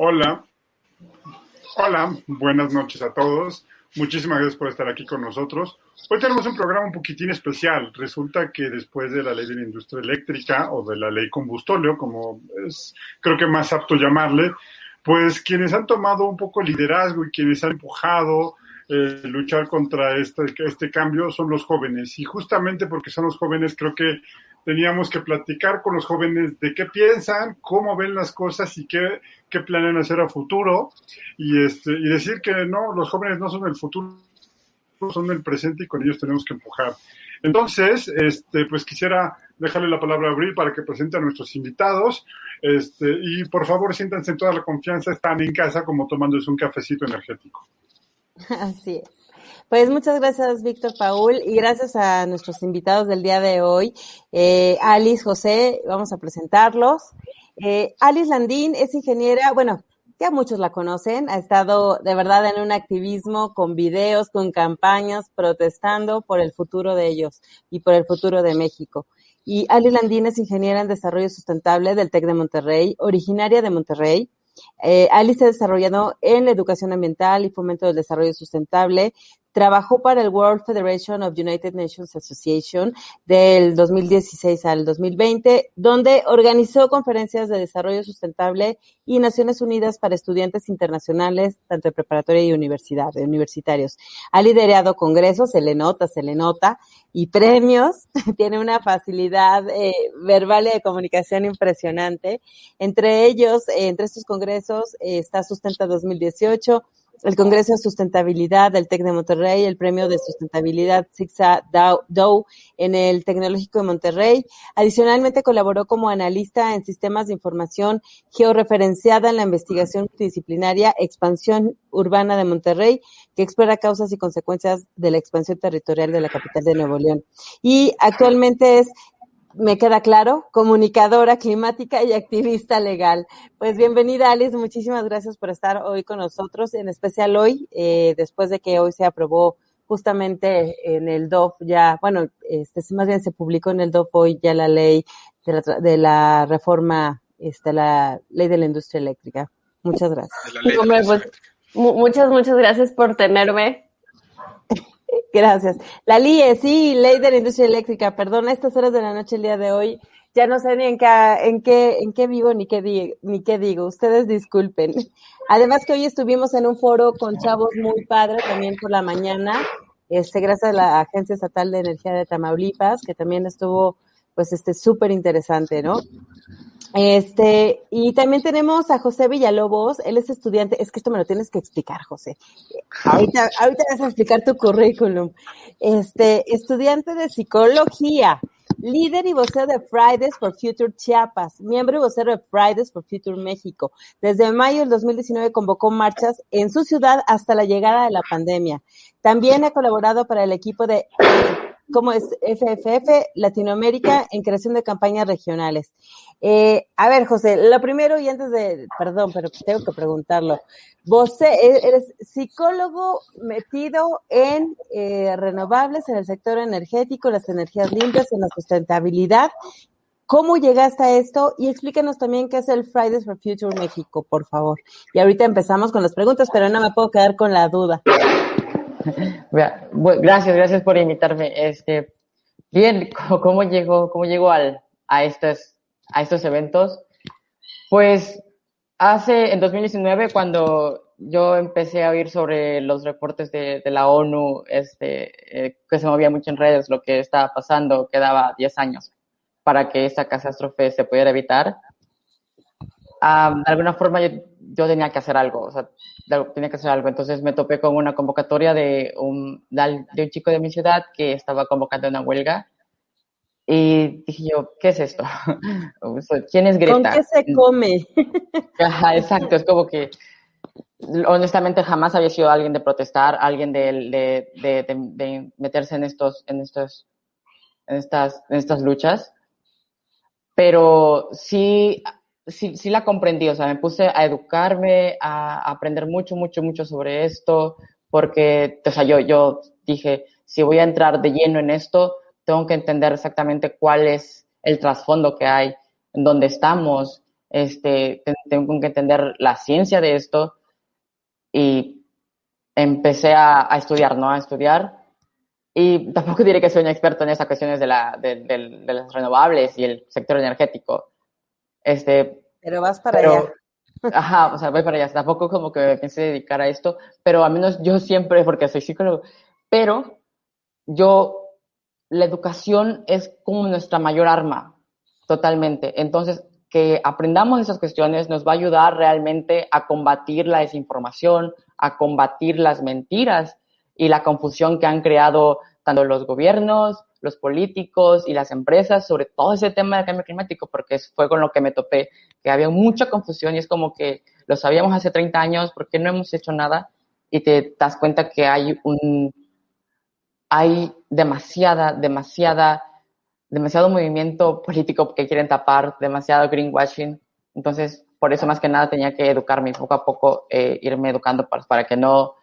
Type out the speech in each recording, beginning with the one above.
Hola, hola, buenas noches a todos. Muchísimas gracias por estar aquí con nosotros. Hoy tenemos un programa un poquitín especial. Resulta que después de la ley de la industria eléctrica o de la ley combustóleo, como es creo que más apto llamarle, pues quienes han tomado un poco liderazgo y quienes han empujado eh, luchar contra este, este cambio son los jóvenes. Y justamente porque son los jóvenes, creo que teníamos que platicar con los jóvenes de qué piensan, cómo ven las cosas y qué, qué planean hacer a futuro. Y, este, y decir que no, los jóvenes no son el futuro, son el presente y con ellos tenemos que empujar. Entonces, este, pues quisiera dejarle la palabra a Abril para que presente a nuestros invitados. Este, y por favor, siéntanse en toda la confianza, están en casa como tomándose un cafecito energético. Así es. Pues muchas gracias, Víctor Paul, y gracias a nuestros invitados del día de hoy. Eh, Alice, José, vamos a presentarlos. Eh, Alice Landín es ingeniera, bueno, ya muchos la conocen, ha estado de verdad en un activismo con videos, con campañas, protestando por el futuro de ellos y por el futuro de México. Y Alice Landín es ingeniera en desarrollo sustentable del TEC de Monterrey, originaria de Monterrey. Eh, Alice se ha desarrollado en la educación ambiental y fomento del desarrollo sustentable, Trabajó para el World Federation of United Nations Association del 2016 al 2020, donde organizó conferencias de desarrollo sustentable y Naciones Unidas para estudiantes internacionales, tanto de preparatoria y universidad, de universitarios. Ha liderado congresos, se le nota, se le nota, y premios. Tiene una facilidad eh, verbal y de comunicación impresionante. Entre ellos, eh, entre estos congresos, eh, está Sustenta 2018, el Congreso de Sustentabilidad del TEC de Monterrey, el Premio de Sustentabilidad Zigzag Dow en el Tecnológico de Monterrey. Adicionalmente colaboró como analista en sistemas de información georreferenciada en la investigación multidisciplinaria Expansión Urbana de Monterrey, que explora causas y consecuencias de la expansión territorial de la capital de Nuevo León. Y actualmente es me queda claro, comunicadora climática y activista legal. Pues bienvenida Alice, muchísimas gracias por estar hoy con nosotros, en especial hoy, eh, después de que hoy se aprobó justamente en el DOF ya, bueno, este, más bien se publicó en el DOF hoy ya la ley de la, de la reforma, este, la ley de la industria eléctrica. Muchas gracias. Pues, muchas, muchas gracias por tenerme Gracias. La LIE, sí, Ley de la Industria Eléctrica. Perdón, a estas horas de la noche el día de hoy ya no sé ni en qué, en qué, en qué vivo ni qué, ni qué digo. Ustedes disculpen. Además que hoy estuvimos en un foro con chavos muy padres también por la mañana. Este, gracias a la Agencia Estatal de Energía de Tamaulipas, que también estuvo, pues, este, súper interesante, ¿no? Este, y también tenemos a José Villalobos, él es estudiante, es que esto me lo tienes que explicar, José. Ahorita, ahorita vas a explicar tu currículum. Este, estudiante de psicología, líder y vocero de Fridays for Future Chiapas, miembro y vocero de Fridays for Future México. Desde mayo del 2019 convocó marchas en su ciudad hasta la llegada de la pandemia. También ha colaborado para el equipo de como es FFF Latinoamérica en creación de campañas regionales. Eh, a ver, José, lo primero y antes de, perdón, pero tengo que preguntarlo. Vos e, eres psicólogo metido en eh, renovables, en el sector energético, las energías limpias, en la sustentabilidad. ¿Cómo llegaste a esto? Y explícanos también qué es el Fridays for Future México, por favor. Y ahorita empezamos con las preguntas, pero no me puedo quedar con la duda. Gracias, gracias por invitarme. Este, bien, ¿cómo llegó, cómo llegó al, a estos, a estos eventos? Pues hace, en 2019, cuando yo empecé a oír sobre los reportes de, la ONU, este, eh, que se movía mucho en redes, lo que estaba pasando, quedaba 10 años para que esa catástrofe se pudiera evitar. De alguna forma yo, yo, tenía que hacer algo, o sea, tenía que hacer algo. Entonces me topé con una convocatoria de un, de un chico de mi ciudad que estaba convocando una huelga. Y dije yo, ¿qué es esto? ¿Quién es Greta? ¿Con qué se come? Ajá, exacto, es como que honestamente jamás había sido alguien de protestar, alguien de, de, de, meterse en estos, en estos, en estas, en estas luchas. Pero sí, sí, sí la comprendí, o sea, me puse a educarme, a, aprender mucho, mucho, mucho sobre esto, porque, o sea, yo, yo dije, si voy a entrar de lleno en esto, tengo que entender exactamente cuál es el trasfondo que hay, en dónde estamos, este, tengo que entender la ciencia de esto y empecé a, estudiar, ¿no? A estudiar. Y tampoco diré que soy un experto en esas cuestiones de, la, de, de, las renovables y el sector energético. Este, pero vas para allá. Ajá, o sea, voy para allá. Tampoco como que me pensé dedicar a esto, pero al menos yo siempre, porque soy psicólogo, pero yo, la educación es como nuestra mayor arma, totalmente. Entonces, que aprendamos esas cuestiones nos va a ayudar realmente a combatir la desinformación, a combatir las mentiras y la confusión que han creado tanto los gobiernos, los políticos y las empresas sobre todo ese tema del cambio climático, porque fue con lo que me topé, que había mucha confusión y es como que lo sabíamos hace 30 años, ¿por qué no hemos hecho nada? Y te das cuenta que hay un, hay demasiada, demasiada demasiado movimiento político que quieren tapar, demasiado greenwashing. Entonces, por eso más que nada tenía que educarme y poco a poco eh, irme educando para, para, que no,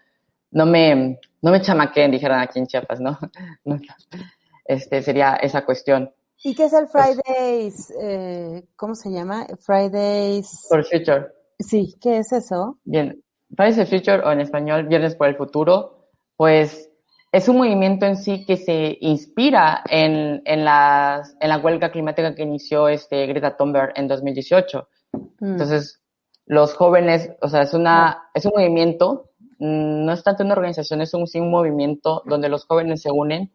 no, me, no me chamaquen, dijeran aquí en Chiapas, ¿no? este, sería esa cuestión. ¿Y qué es el Fridays? Eh, ¿Cómo se llama? Fridays. For Future. Sí, ¿qué es eso? Bien, Fridays for Future o en español Viernes por el Futuro, pues es un movimiento en sí que se inspira en, en, las, en la huelga climática que inició este Greta Thunberg en 2018. Mm. Entonces, los jóvenes, o sea, es, una, es un movimiento, mm, no es tanto una organización, es un, sí, un movimiento donde los jóvenes se unen,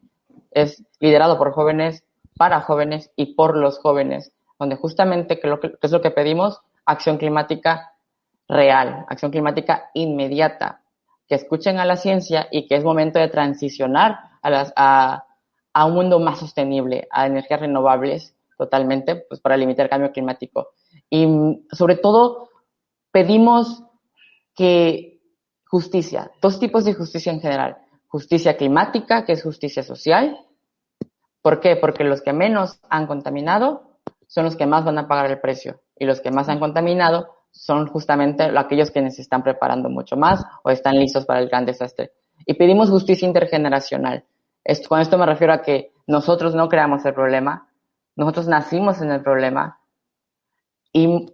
es liderado por jóvenes, para jóvenes y por los jóvenes, donde justamente, que, que es lo que pedimos? Acción climática real, acción climática inmediata, que escuchen a la ciencia y que es momento de transicionar a, las, a, a un mundo más sostenible, a energías renovables totalmente, pues para limitar el cambio climático. Y sobre todo pedimos que justicia, dos tipos de justicia en general. Justicia climática, que es justicia social. ¿Por qué? Porque los que menos han contaminado son los que más van a pagar el precio y los que más han contaminado son justamente aquellos quienes se están preparando mucho más o están listos para el gran desastre. Y pedimos justicia intergeneracional. Esto, con esto me refiero a que nosotros no creamos el problema, nosotros nacimos en el problema y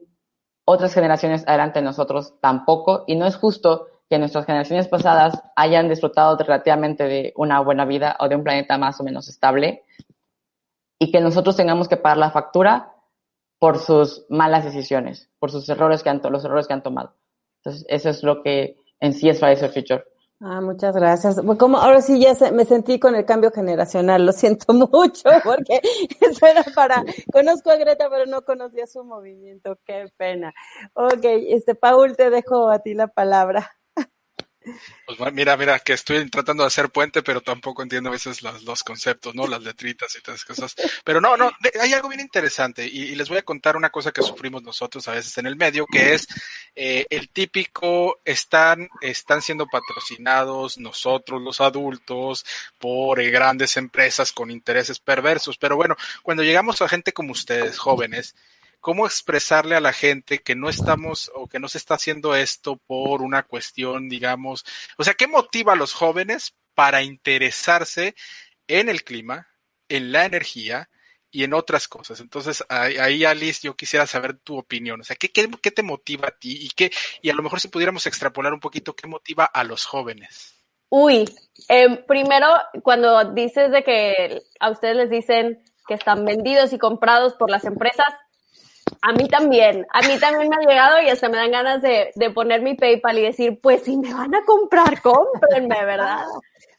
otras generaciones adelante de nosotros tampoco, y no es justo que nuestras generaciones pasadas hayan disfrutado relativamente de una buena vida o de un planeta más o menos estable y que nosotros tengamos que pagar la factura por sus malas decisiones, por sus errores que han, los errores que han tomado. Entonces, eso es lo que en sí es Fridays for Future. Ah, muchas gracias. Como ahora sí ya me sentí con el cambio generacional, lo siento mucho porque eso era para, conozco a Greta pero no conocía su movimiento, qué pena. Ok, este Paul, te dejo a ti la palabra. Pues mira, mira, que estoy tratando de hacer puente, pero tampoco entiendo a veces los, los conceptos, ¿no? Las letritas y todas esas cosas. Pero no, no, hay algo bien interesante y, les voy a contar una cosa que sufrimos nosotros a veces en el medio, que es eh, el típico, están, están siendo patrocinados nosotros los adultos por eh, grandes empresas con intereses perversos. Pero bueno, cuando llegamos a gente como ustedes, jóvenes, cómo expresarle a la gente que no estamos o que no se está haciendo esto por una cuestión, digamos, o sea, ¿qué motiva a los jóvenes para interesarse en el clima, en la energía y en otras cosas? Entonces, ahí, Alice, yo quisiera saber tu opinión, o sea, ¿qué, qué, te motiva a ti y qué, y a lo mejor si pudiéramos extrapolar un poquito, ¿qué motiva a los jóvenes? Uy, eh, primero, cuando dices de que a ustedes les dicen que están vendidos y comprados por las empresas, a mí también, a mí también me ha llegado y hasta me dan ganas de, de poner mi PayPal y decir, pues si me van a comprar, cómprenme, ¿verdad?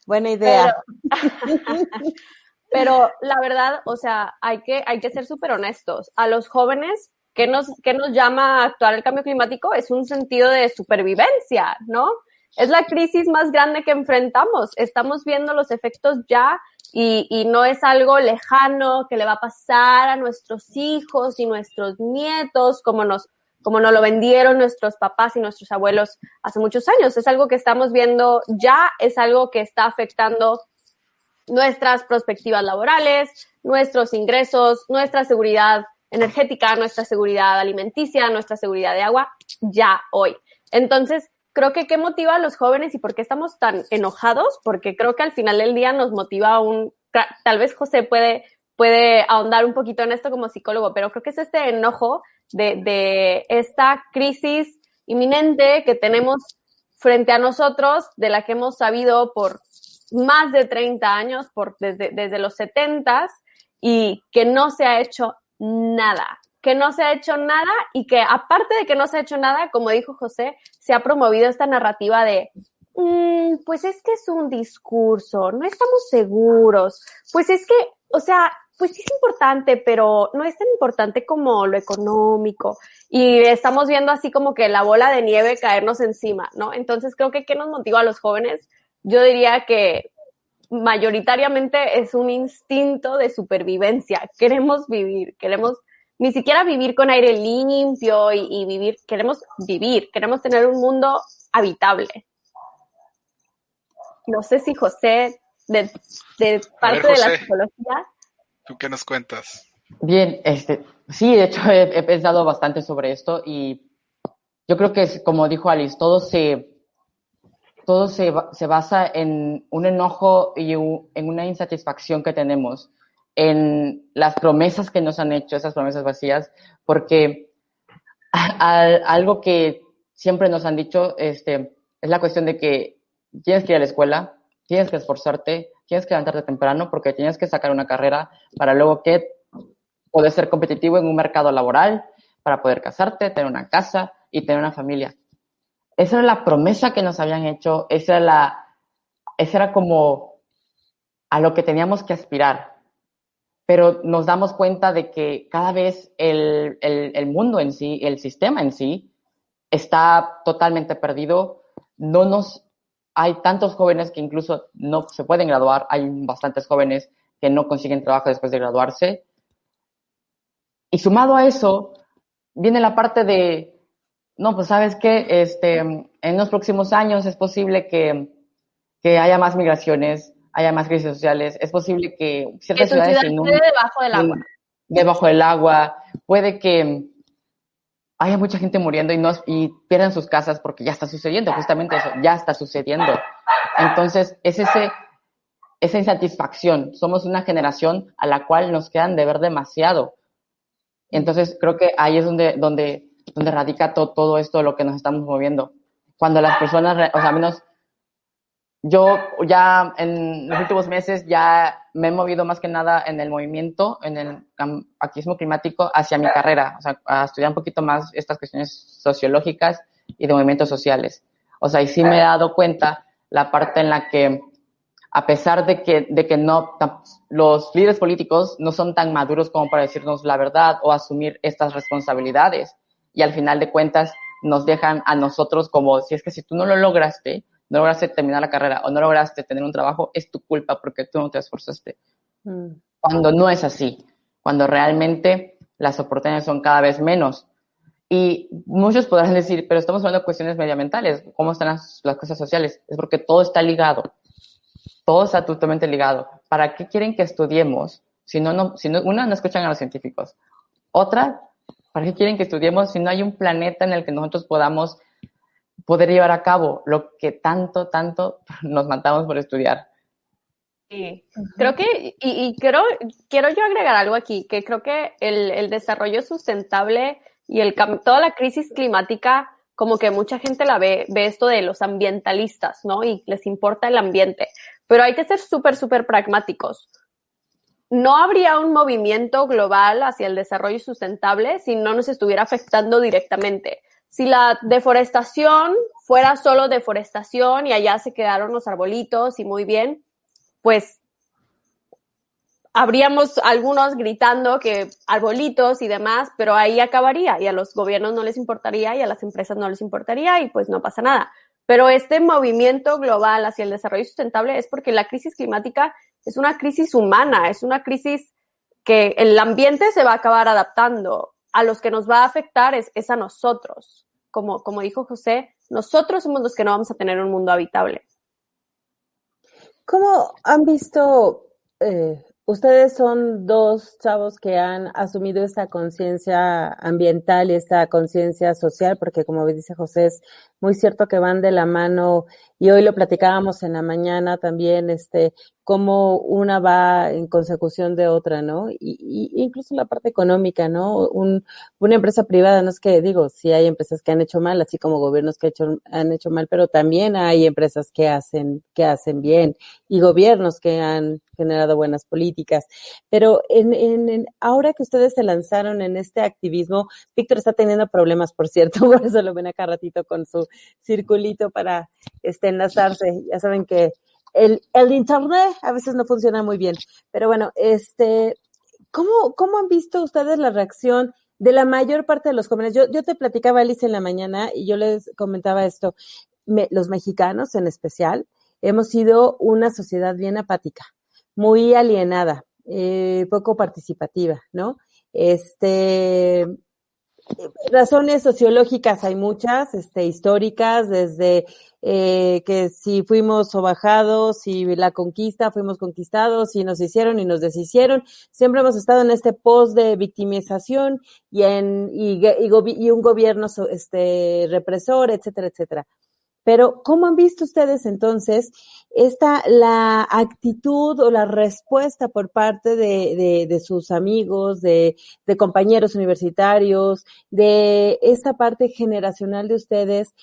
Buena idea. Pero la verdad, o sea, hay que, hay que ser súper honestos. A los jóvenes, ¿qué nos, ¿qué nos llama a actuar el cambio climático? Es un sentido de supervivencia, ¿no? Es la crisis más grande que enfrentamos. Estamos viendo los efectos ya y, y, no es algo lejano que le va a pasar a nuestros hijos y nuestros nietos como nos, como nos lo vendieron nuestros papás y nuestros abuelos hace muchos años. Es algo que estamos viendo ya, es algo que está afectando nuestras perspectivas laborales, nuestros ingresos, nuestra seguridad energética, nuestra seguridad alimenticia, nuestra seguridad de agua, ya hoy. Entonces, creo que qué motiva a los jóvenes y por qué estamos tan enojados, porque creo que al final del día nos motiva un, tal vez José puede, puede ahondar un poquito en esto como psicólogo, pero creo que es este enojo de, de esta crisis inminente que tenemos frente a nosotros, de la que hemos sabido por más de 30 años, por, desde, desde los 70 y que no se ha hecho nada, que no se ha hecho nada y que aparte de que no se ha hecho nada, como dijo José, se ha promovido esta narrativa de, mm, pues es que es un discurso, no estamos seguros, pues es que, o sea, pues sí es importante, pero no es tan importante como lo económico. Y estamos viendo así como que la bola de nieve caernos encima, ¿no? Entonces creo que ¿qué nos motiva a los jóvenes? Yo diría que mayoritariamente es un instinto de supervivencia. Queremos vivir, queremos ni siquiera vivir con aire limpio y, y vivir, queremos vivir, queremos tener un mundo habitable. No sé si José, de, de parte ver, de la psicología, ¿Tú qué nos cuentas? Bien, este, sí, de hecho he, he pensado bastante sobre esto y yo creo que como dijo Alice, todo se, todo se, se basa en un enojo y en una insatisfacción que tenemos, en las promesas que nos han hecho, esas promesas vacías, porque algo que siempre nos han dicho este, es la cuestión de que tienes que ir a la escuela, tienes que esforzarte, tienes que levantarte temprano porque tienes que sacar una carrera para luego que poder ser competitivo en un mercado laboral, para poder casarte, tener una casa y tener una familia. Esa era la promesa que nos habían hecho, esa la, esa era como a lo que teníamos que aspirar. Pero nos damos cuenta de que cada vez el, el, el mundo en sí, el sistema en sí, está totalmente perdido. No nos, hay tantos jóvenes que incluso no se pueden graduar, hay bastantes jóvenes que no consiguen trabajo después de graduarse. Y sumado a eso, viene la parte de, no, pues sabes qué, este, en los próximos años es posible que, que haya más migraciones, haya más crisis sociales, es posible que que ciertas tu ciudades ciudad en un- quede debajo del agua. debajo del agua, puede que haya mucha gente muriendo y, no, y pierdan sus casas porque ya está sucediendo, justamente eso, ya está sucediendo. Entonces, es ese, esa insatisfacción. Somos una generación a la cual nos quedan de ver demasiado. Entonces, creo que ahí es donde, donde, donde radica to- todo esto de lo que nos estamos moviendo. Cuando las personas, o sea, menos yo ya en los últimos meses ya me he movido más que nada en el movimiento, en el activismo climático hacia mi carrera, o sea, a estudiar un poquito más estas cuestiones sociológicas y de movimientos sociales. O sea, y sí me he dado cuenta la parte en la que, a pesar de que, de que no, los líderes políticos no son tan maduros como para decirnos la verdad o asumir estas responsabilidades, y al final de cuentas nos dejan a nosotros como, si es que si tú no lo lograste, no lograste terminar la carrera o no lograste tener un trabajo, es tu culpa porque tú no te esforzaste. Mm. Cuando no es así, cuando realmente las oportunidades son cada vez menos. Y muchos podrán decir, pero estamos hablando de cuestiones medioambientales, ¿cómo están las, las cosas sociales? Es porque todo está ligado, todo está totalmente ligado. ¿Para qué quieren que estudiemos si no, no, si no, una, no escuchan a los científicos? Otra, ¿para qué quieren que estudiemos si no hay un planeta en el que nosotros podamos poder llevar a cabo lo que tanto, tanto nos matamos por estudiar? Sí. Creo que, y, y quiero, quiero yo agregar algo aquí, que creo que el, el desarrollo sustentable y el, toda la crisis climática, como que mucha gente la ve, ve esto de los ambientalistas, ¿no? Y les importa el ambiente. Pero hay que ser súper, súper pragmáticos. No habría un movimiento global hacia el desarrollo sustentable si no nos estuviera afectando directamente. Si la deforestación fuera solo deforestación y allá se quedaron los arbolitos y muy bien, pues habríamos algunos gritando que arbolitos y demás, pero ahí acabaría y a los gobiernos no les importaría y a las empresas no les importaría y pues no pasa nada. Pero este movimiento global hacia el desarrollo sustentable es porque la crisis climática es una crisis humana, es una crisis que el ambiente se va a acabar adaptando. A los que nos va a afectar es, es a nosotros. Como, como dijo José, nosotros somos los que no vamos a tener un mundo habitable. ¿Cómo han visto eh, Ustedes son dos chavos que han asumido esta conciencia ambiental y esta conciencia social, porque como dice José, es muy cierto que van de la mano y hoy lo platicábamos en la mañana también, este, cómo una va en consecución de otra, ¿no? Y, incluso la parte económica, ¿no? Un, una empresa privada, no es que digo, sí hay empresas que han hecho mal, así como gobiernos que hecho, han hecho mal, pero también hay empresas que hacen, que hacen bien y gobiernos que han generado buenas políticas. Pero en, en, ahora que ustedes se lanzaron en este activismo, Víctor está teniendo problemas, por cierto, por eso lo ven acá ratito con su circulito para este, enlazarse. Ya saben que el, el internet a veces no funciona muy bien. Pero bueno, este, ¿cómo, cómo han visto ustedes la reacción de la mayor parte de los jóvenes? Yo, yo te platicaba, Alice, en la mañana y yo les comentaba esto. los mexicanos en especial hemos sido una sociedad bien apática, muy alienada, eh, poco participativa, ¿no? Este, razones sociológicas hay muchas, este, históricas, desde eh, que si fuimos o bajados, si la conquista, fuimos conquistados, si nos hicieron y nos deshicieron. Siempre hemos estado en este post de victimización y en y, y un gobierno este represor, etcétera, etcétera. Pero, ¿cómo han visto ustedes entonces esta, la actitud o la respuesta por parte de, de, de sus amigos, de, de, compañeros universitarios, de esa parte generacional de ustedes?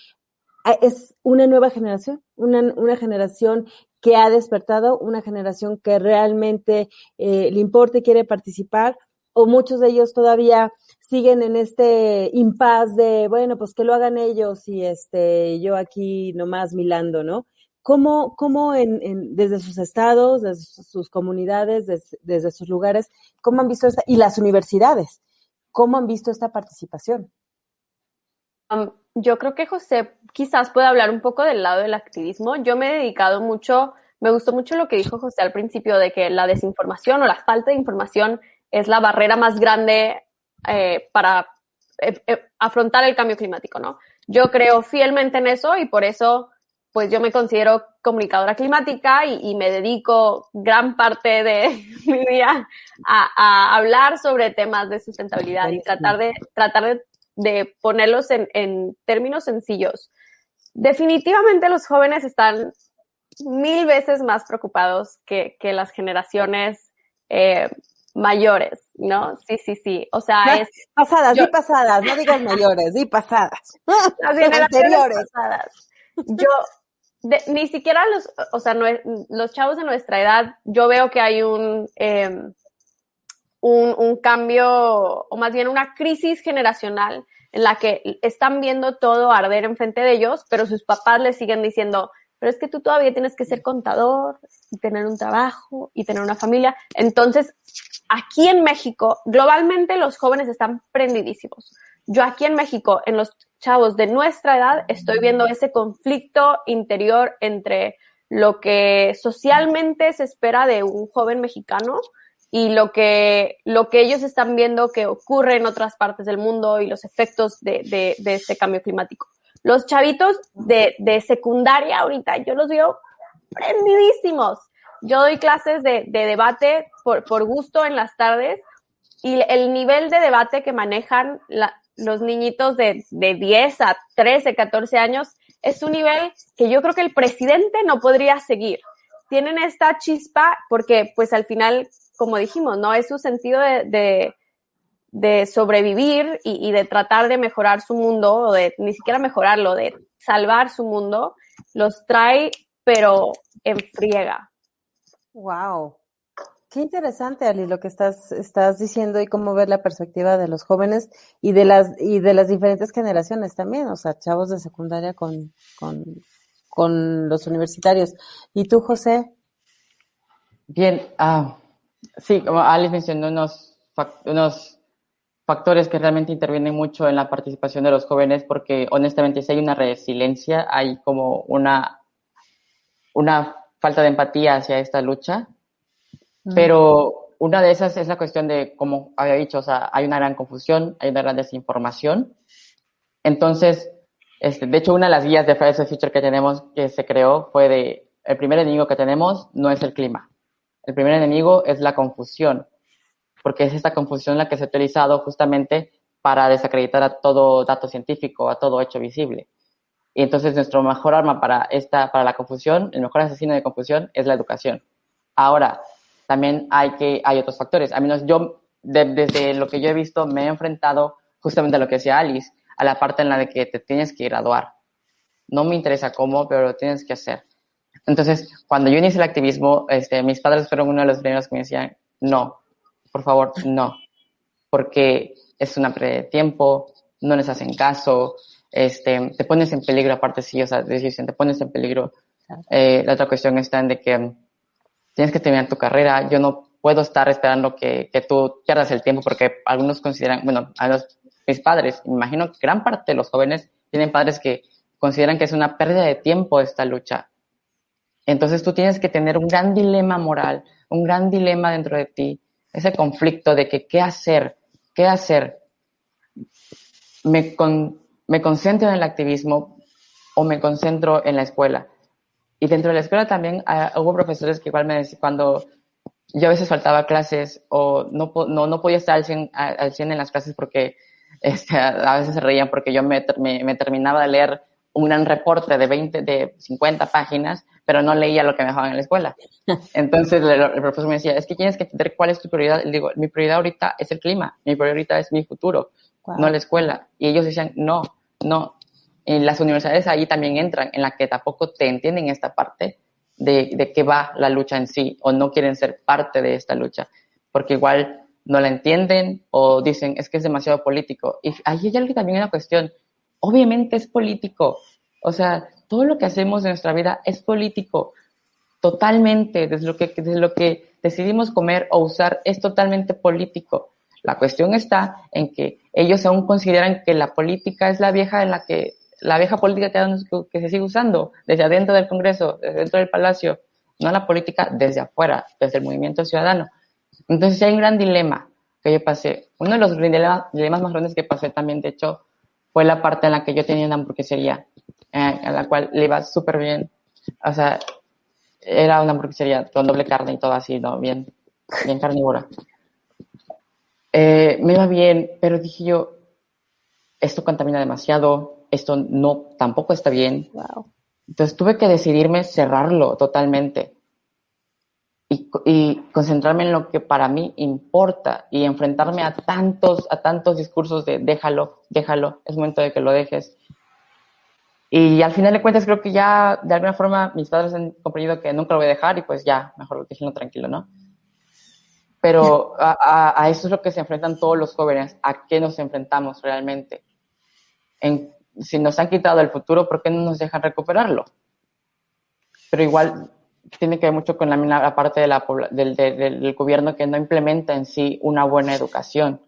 Ah, es una nueva generación, una, una generación que ha despertado, una generación que realmente eh, le importa y quiere participar, o muchos de ellos todavía siguen en este impas de, bueno, pues que lo hagan ellos y este, yo aquí nomás milando, ¿no? ¿Cómo, cómo en, desde sus estados, desde sus comunidades, desde, desde sus lugares, cómo han visto esta, y las universidades, cómo han visto esta participación? Yo creo que José quizás puede hablar un poco del lado del activismo. Yo me he dedicado mucho, me gustó mucho lo que dijo José al principio de que la desinformación o la falta de información es la barrera más grande eh, para eh, eh, afrontar el cambio climático, ¿no? Yo creo fielmente en eso y por eso, pues yo me considero comunicadora climática y, y me dedico gran parte de mi día a, a, hablar sobre temas de sustentabilidad y tratar de, tratar de, de ponerlos en, en términos sencillos. Definitivamente los jóvenes están mil veces más preocupados que, que las generaciones eh, mayores, ¿no? Sí, sí, sí. O sea, es. Pasadas, di pasadas, no digas mayores, di pasadas. Las anteriores. Pasadas. Yo, ni siquiera los, o sea, no, los chavos de nuestra edad, yo veo que hay un, eh, un, un cambio, o más bien una crisis generacional en la que están viendo todo arder enfrente de ellos, pero sus papás les siguen diciendo, pero es que tú todavía tienes que ser contador y tener un trabajo y tener una familia. Entonces, aquí en México, globalmente los jóvenes están prendidísimos. Yo aquí en México, en los chavos de nuestra edad, estoy viendo ese conflicto interior entre lo que socialmente se espera de un joven mexicano y lo que, lo que ellos están viendo que ocurre en otras partes del mundo y los efectos de, de, de este cambio climático. Los chavitos de, de secundaria ahorita, yo los veo prendidísimos. Yo doy clases de, de debate por, gusto en las tardes y el nivel de debate que manejan la, los niñitos de, de 10 a 13, 14 años es un nivel que yo creo que el presidente no podría seguir. Tienen esta chispa porque pues al final, como dijimos, no es su sentido de, sobrevivir y, de tratar de mejorar su mundo, o ni siquiera mejorarlo, de salvar su mundo, los trae pero en friega. Wow. Qué interesante, Ali, lo que estás, estás diciendo y cómo ver la perspectiva de los jóvenes y de las, y de las diferentes generaciones también, o sea, chavos de secundaria con, con, con los universitarios. ¿Y tú, José? Bien, ah, Sí, como Alice mencionó unos, unos factores que realmente intervienen mucho en la participación de los jóvenes porque honestamente si hay una resiliencia, hay como una, una falta de empatía hacia esta lucha, pero una de esas es la cuestión de, como había dicho, o sea, hay una gran confusión, hay una gran desinformación. Entonces, este, de hecho, una de las guías de Fridays for Future que tenemos, que se creó, fue de, el primer enemigo que tenemos no es el clima. El primer enemigo es la confusión, porque es esta confusión la que se ha utilizado justamente para desacreditar a todo dato científico, a todo hecho visible. Y entonces nuestro mejor arma para esta, para la confusión, el mejor asesino de confusión es la educación. Ahora, también hay que, hay otros factores. A menos yo, desde lo que yo he visto, me he enfrentado justamente a lo que decía Alice, a la parte en la de que te tienes que graduar. No me interesa cómo, pero lo tienes que hacer. Entonces, cuando yo inicié el activismo, este, mis padres fueron uno de los primeros que me decían, no, por favor, no, porque es una pérdida de tiempo, no les hacen caso, este, te pones en peligro, aparte sí, o sea, te pones en peligro. Eh, la otra cuestión está en de que tienes que terminar tu carrera, yo no puedo estar esperando que, que tú pierdas el tiempo porque algunos consideran, bueno, a mis padres, imagino que gran parte de los jóvenes tienen padres que consideran que es una pérdida de tiempo esta lucha entonces tú tienes que tener un gran dilema moral, un gran dilema dentro de ti, ese conflicto de que qué hacer, qué hacer. Me, me concentro en el activismo o me concentro en la escuela. Y dentro de la escuela también ah, hubo profesores que igual me decían, cuando yo a veces faltaba clases o no, no, no podía estar al 100, al 100 en las clases porque este, a veces se reían porque yo me, me, me terminaba de leer un gran reporte de 20, de 50 páginas, pero no leía lo que me dejaban en la escuela. Entonces el, profesor me decía, es que tienes que entender cuál es tu prioridad. Le digo, mi prioridad ahorita es el clima, mi prioridad ahorita es mi futuro, no la escuela. Y ellos decían, no, no. En las universidades ahí también entran, en la que tampoco te entienden esta parte de, de qué va la lucha en sí, o no quieren ser parte de esta lucha, porque igual no la entienden o dicen, es que es demasiado político. Y ahí hay también una cuestión, obviamente es político. O sea, todo lo que hacemos en nuestra vida es político. Totalmente, desde lo que, desde lo que decidimos comer o usar es totalmente político. La cuestión está en que ellos aún consideran que la política es la vieja en la que, la vieja política que, se sigue usando desde adentro del Congreso, desde dentro del Palacio, no la política desde afuera, desde el movimiento ciudadano. Entonces hay un gran dilema que yo pasé. Uno de los dilemas más grandes que pasé también, de hecho, fue la parte en la que yo tenía una hamburguesería, eh, a la cual le iba súper bien. O sea, era una hamburguesería con doble carne y todo así, ¿no? Bien, bien carnívora. Eh, me iba bien, pero dije yo, esto contamina demasiado, esto no, tampoco está bien. Entonces tuve que decidirme cerrarlo totalmente y, concentrarme en lo que para mí importa y enfrentarme a tantos, a tantos discursos de déjalo, déjalo, es momento de que lo dejes. Y al final de cuentas creo que ya de alguna forma mis padres han comprendido que nunca lo voy a dejar y pues ya, mejor lo déjenlo tranquilo, ¿no? Pero a, a, eso es lo que se enfrentan todos los jóvenes, a qué nos enfrentamos realmente. En, si nos han quitado el futuro, ¿por qué no nos dejan recuperarlo? Pero igual tiene que ver mucho con la, parte de la, del, del, gobierno que no implementa en sí una buena educación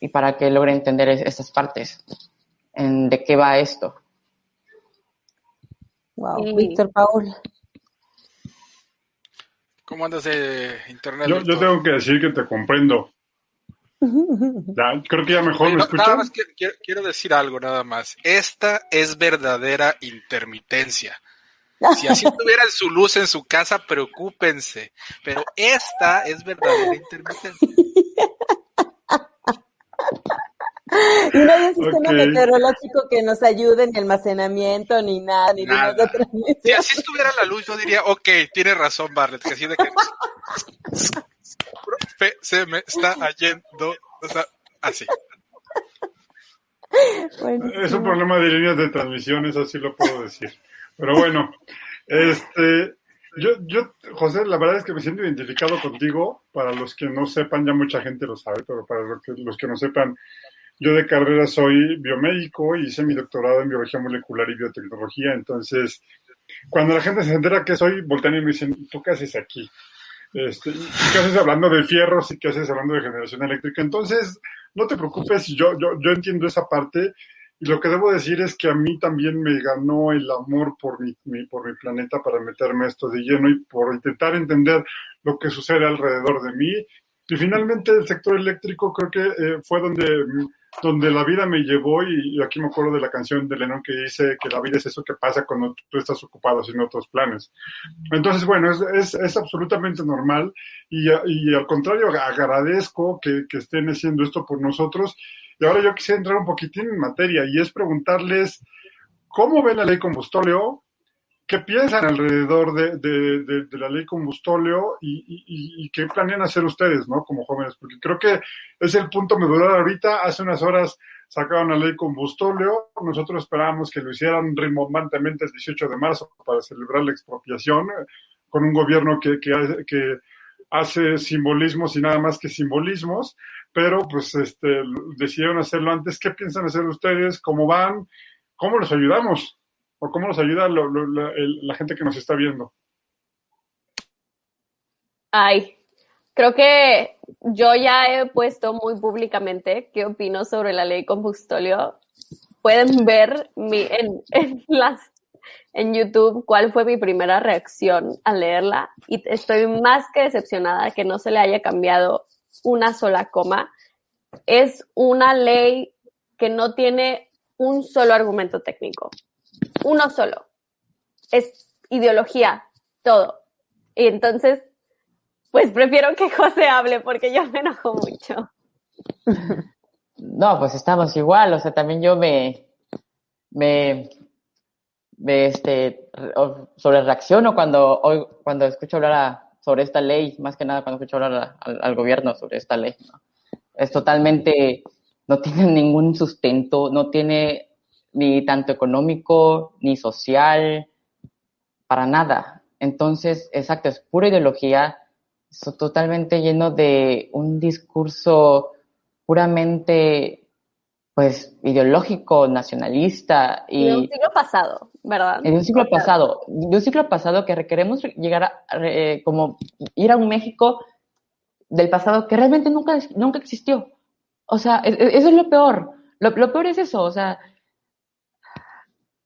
y para que logre entender estas partes en de qué va esto. Wow, Víctor Paul. ¿Cómo andas de internet? Yo, tengo que decir que te comprendo. creo que ya mejor me escuchas. Nada más quiero decir algo, nada más. Esta es verdadera intermitencia. Si así tuvieran su luz en su casa, preocúpense. Pero esta es verdadera intermitencia. Y no hay un sistema meteorológico que nos ayude en almacenamiento, ni nada, ni nada. de transmisión. Si así estuviera la luz, yo diría, ok, tiene razón Barlet, que así de que... se me está yendo, o sea, así. Es un problema de líneas de transmisión, eso sí lo puedo decir. Pero bueno, este, yo, yo, José, la verdad es que me siento identificado contigo. Para los que no sepan, ya mucha gente lo sabe, pero para los que, los que no sepan, yo de carrera soy biomédico y hice mi doctorado en biología molecular y biotecnología. Entonces, cuando la gente se entera que soy, voltean y me dicen, ¿tú qué haces aquí? este, ¿qué haces hablando de fierros y qué haces hablando de generación eléctrica? Entonces, no te preocupes, yo, yo, yo entiendo esa parte y lo que debo decir es que a mí también me ganó el amor por mi, mi, por mi planeta para meterme esto de lleno y por intentar entender lo que sucede alrededor de mí. Y finalmente el sector eléctrico creo que eh, fue donde, donde la vida me llevó y, aquí me acuerdo de la canción de Lennon que dice que la vida es eso que pasa cuando tú estás ocupado haciendo otros planes. Entonces, bueno, es, es, es absolutamente normal y, y, al contrario agradezco que, que estén haciendo esto por nosotros y ahora yo quisiera entrar un poquitín en materia y es preguntarles cómo ven la ley combustóleo, qué piensan alrededor de, de, la ley combustóleo y, y, qué planean hacer ustedes, ¿no? Como jóvenes, porque creo que es el punto medular ahorita. Hace unas horas sacaron la ley combustóleo. Nosotros esperábamos que lo hicieran rimbombantemente el 18 de marzo para celebrar la expropiación con un gobierno que, que, que hace simbolismos y nada más que simbolismos pero pues este, decidieron hacerlo antes. ¿Qué piensan hacer ustedes? ¿Cómo van? ¿Cómo los ayudamos? ¿O cómo nos ayuda la, gente que nos está viendo? Ay, creo que yo ya he puesto muy públicamente qué opino sobre la ley combustóleo. Pueden ver mi, en, en, las, en YouTube cuál fue mi primera reacción al leerla y estoy más que decepcionada que no se le haya cambiado una sola coma. Es una ley que no tiene un solo argumento técnico. Uno solo. Es ideología, todo. Y entonces, pues prefiero que José hable porque yo me enojo mucho. No, pues estamos igual, o sea, también yo me, me, me este, sobre reacciono cuando, cuando escucho hablar sobre esta ley, más que nada cuando escucho hablar al, gobierno sobre esta ley. Es totalmente, no tiene ningún sustento, no tiene ni tanto económico, ni social, para nada. Entonces, exacto, es pura ideología, es totalmente lleno de un discurso puramente pues ideológico, nacionalista y... De un siglo pasado, ¿verdad? De un siglo pasado, de un siglo pasado que requeremos llegar a, eh, como ir a un México del pasado que realmente nunca, nunca existió. O sea, es, eso es lo peor. Lo, lo, peor es eso, o sea,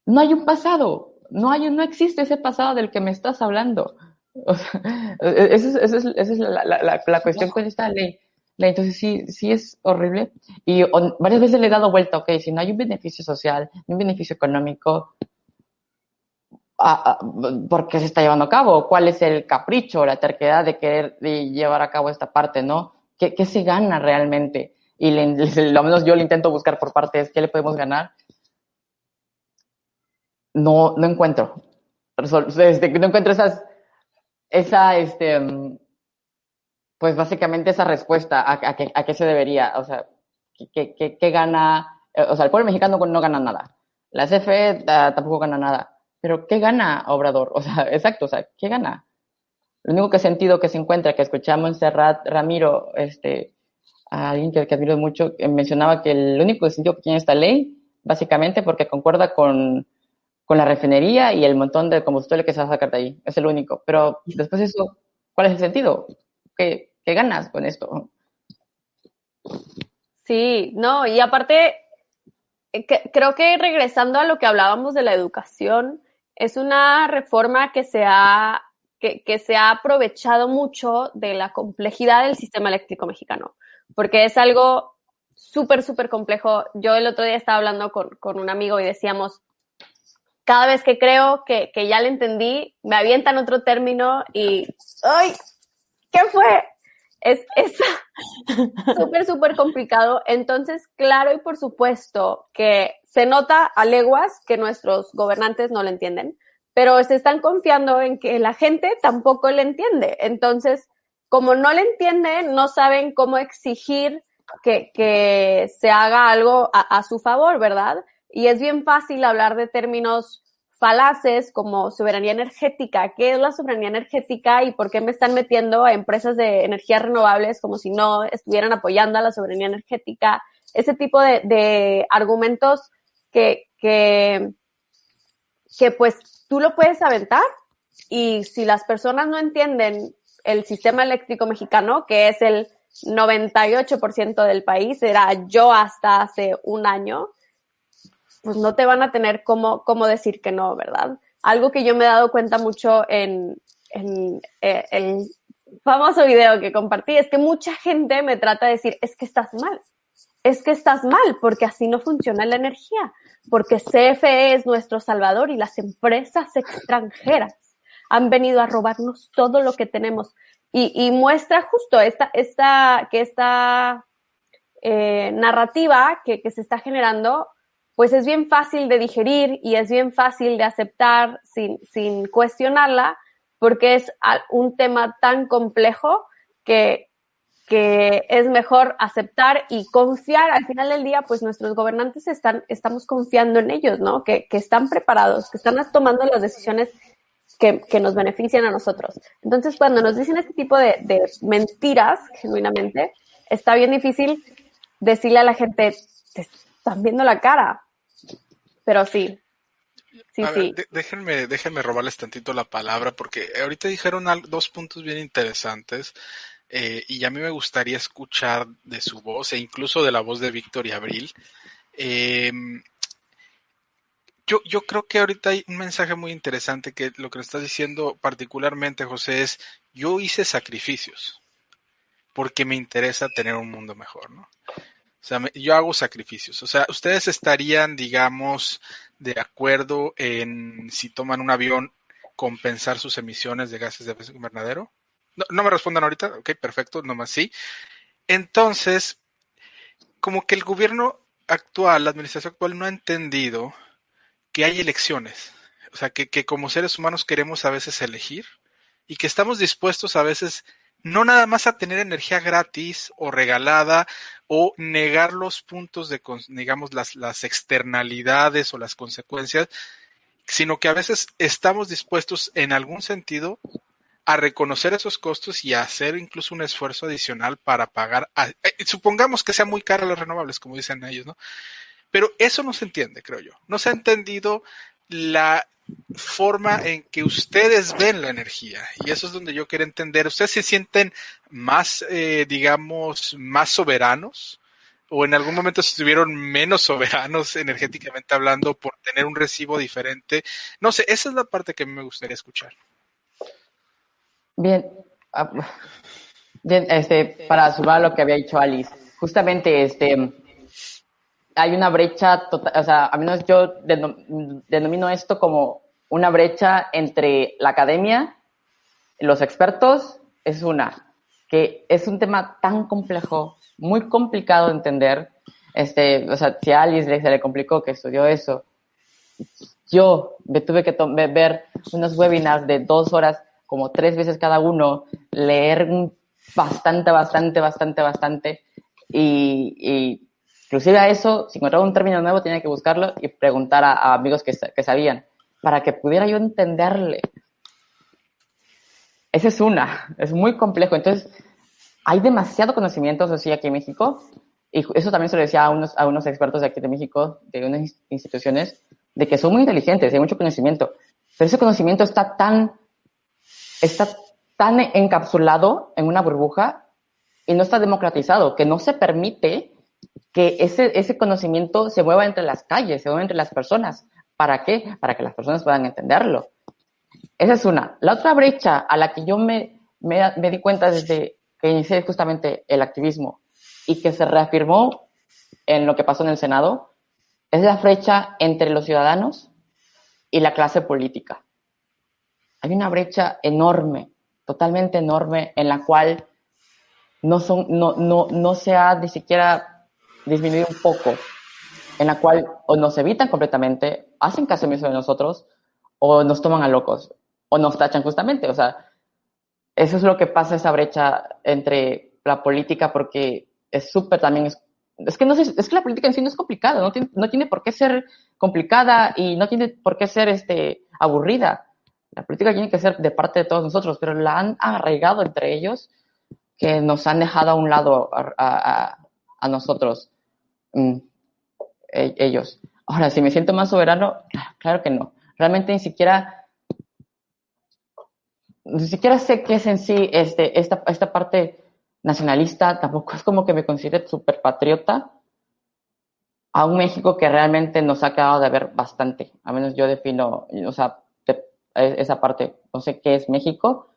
no hay un pasado, no hay, no existe ese pasado del que me estás hablando. O sea, esa es, esa es, esa es la, la, la, la cuestión con esta ley entonces sí, sí es horrible. Y on, varias veces le he dado vuelta, ok, si no hay un beneficio social, un beneficio económico, a, a, ¿por qué se está llevando a cabo? ¿Cuál es el capricho, la terquedad de querer de llevar a cabo esta parte, no? ¿Qué, qué se gana realmente? Y le, le, lo menos yo le intento buscar por partes, ¿qué le podemos ganar? No, no encuentro. Este, no encuentro esas, esa, este, pues básicamente esa respuesta a, a, qué, se debería, o sea, qué, qué, qué gana, eh, o sea, el pueblo mexicano no gana nada, la CFE tampoco gana nada, pero ¿qué gana Obrador? O sea, exacto, o sea, ¿qué gana? Lo único que sentido que se encuentra, que escuchamos Serrat Ramiro, este, a alguien que, que admiro mucho, que mencionaba que el único sentido que tiene esta ley, básicamente porque concuerda con, con la refinería y el montón de combustible que se va a sacar de ahí. Es el único. Pero después de eso, ¿cuál es el sentido? ¿Qué, ¿Qué ganas con esto? Sí, no, y aparte, eh, creo que regresando a lo que hablábamos de la educación, es una reforma que se ha, que se ha aprovechado mucho de la complejidad del sistema eléctrico mexicano, porque es algo súper, súper complejo. Yo el otro día estaba hablando con, con un amigo y decíamos, cada vez que creo que, ya le entendí, me avientan otro término y, ¡ay! ¿Qué fue? es súper, súper complicado. Entonces, claro y por supuesto que se nota a leguas que nuestros gobernantes no lo entienden, pero se están confiando en que la gente tampoco le entiende. Entonces, como no le entienden, no saben cómo exigir que, que se haga algo a su favor, ¿verdad? Y es bien fácil hablar de términos falaces como soberanía energética. ¿Qué es la soberanía energética y por qué me están metiendo a empresas de energías renovables como si no estuvieran apoyando a la soberanía energética? Ese tipo de, de argumentos que, que, que pues tú lo puedes aventar y si las personas no entienden el sistema eléctrico mexicano, que es el 98% del país, era yo hasta hace un año, pues no te van a tener cómo, cómo decir que no, ¿verdad? Algo que yo me he dado cuenta mucho en, eh, el famoso video que compartí es que mucha gente me trata de decir, es que estás mal, es que estás mal, porque así no funciona la energía, porque CFE es nuestro salvador y las empresas extranjeras han venido a robarnos todo lo que tenemos. Y, muestra justo esta, esta, que esta eh, narrativa que se está generando pues es bien fácil de digerir y es bien fácil de aceptar sin, sin cuestionarla, porque es un tema tan complejo que, que es mejor aceptar y confiar. Al final del día, pues nuestros gobernantes están, estamos confiando en ellos, ¿no? Que, que están preparados, que están tomando las decisiones que, que, nos benefician a nosotros. Entonces, cuando nos dicen este tipo de, de mentiras, genuinamente, está bien difícil decirle a la gente, te están viendo la cara, pero sí. Sí, sí. déjenme, déjenme robarles tantito la palabra porque ahorita dijeron dos puntos bien interesantes eh, y a mí me gustaría escuchar de su voz e incluso de la voz de Víctor y Abril. Em, yo, yo creo que ahorita hay un mensaje muy interesante que lo que estás diciendo particularmente, José, es yo hice sacrificios porque me interesa tener un mundo mejor, ¿no? O sea, yo hago sacrificios. O sea, ustedes estarían, digamos, de acuerdo en si toman un avión compensar sus emisiones de gases de efecto invernadero. No, no me respondan ahorita. Ok, perfecto, nomás sí. Entonces, como que el gobierno actual, la administración actual no ha entendido que hay elecciones. O sea, que, que como seres humanos queremos a veces elegir y que estamos dispuestos a veces no nada más a tener energía gratis o regalada o negar los puntos de, digamos, las, las externalidades o las consecuencias, sino que a veces estamos dispuestos en algún sentido a reconocer esos costos y a hacer incluso un esfuerzo adicional para pagar, eh, supongamos que sea muy caro las renovables, como dicen ellos, ¿no? Pero eso no se entiende, creo yo. No se ha entendido la forma en que ustedes ven la energía. Y eso es donde yo quiero entender. ¿Ustedes se sienten más, eh, digamos, más soberanos? ¿O en algún momento estuvieron menos soberanos energéticamente hablando por tener un recibo diferente? No sé, esa es la parte que me gustaría escuchar. Bien, ah, bien este, para sumar lo que había dicho Alice, justamente este, hay una brecha, total, o sea, a menos yo denomino esto como una brecha entre la academia, los expertos, es una, que es un tema tan complejo, muy complicado de entender. Este, o sea, si a Alice se le complicó que estudió eso, yo me tuve que ver unos webinars de dos horas, como tres veces cada uno, leer bastante, bastante, bastante, bastante, y, y Inclusive a eso, si encontraba un término nuevo, tenía que buscarlo y preguntar a, amigos que, que, sabían, para que pudiera yo entenderle. Esa es una, es muy complejo. Entonces, hay demasiado conocimiento, sí, aquí en México, y eso también se lo decía a unos, a unos expertos de aquí de México, de unas instituciones, de que son muy inteligentes, hay mucho conocimiento, pero ese conocimiento está tan, está tan encapsulado en una burbuja y no está democratizado, que no se permite que ese, ese conocimiento se mueva entre las calles, se mueva entre las personas. ¿Para qué? Para que las personas puedan entenderlo. Esa es una. La otra brecha a la que yo me, me, me di cuenta desde que inicié justamente el activismo y que se reafirmó en lo que pasó en el Senado es la brecha entre los ciudadanos y la clase política. Hay una brecha enorme, totalmente enorme, en la cual no, son, no, no, no se ha ni siquiera disminuir un poco, en la cual o nos evitan completamente, hacen caso omiso de nosotros, o nos toman a locos, o nos tachan justamente. O sea, eso es lo que pasa, esa brecha entre la política, porque es súper también, es, que no sé, es que la política en sí no es complicada, no tiene, no tiene por qué ser complicada y no tiene por qué ser este, aburrida. La política tiene que ser de parte de todos nosotros, pero la han arraigado entre ellos que nos han dejado a un lado nosotros, mm, e, ellos. Ahora, si me siento más soberano, claro que no. Realmente ni siquiera ni siquiera sé qué es en sí este, esta, esta parte nacionalista, tampoco es como que me considere súper patriota a un México que realmente nos ha quedado de ver bastante. A menos yo defino, o sea, esa parte, no sé qué es México,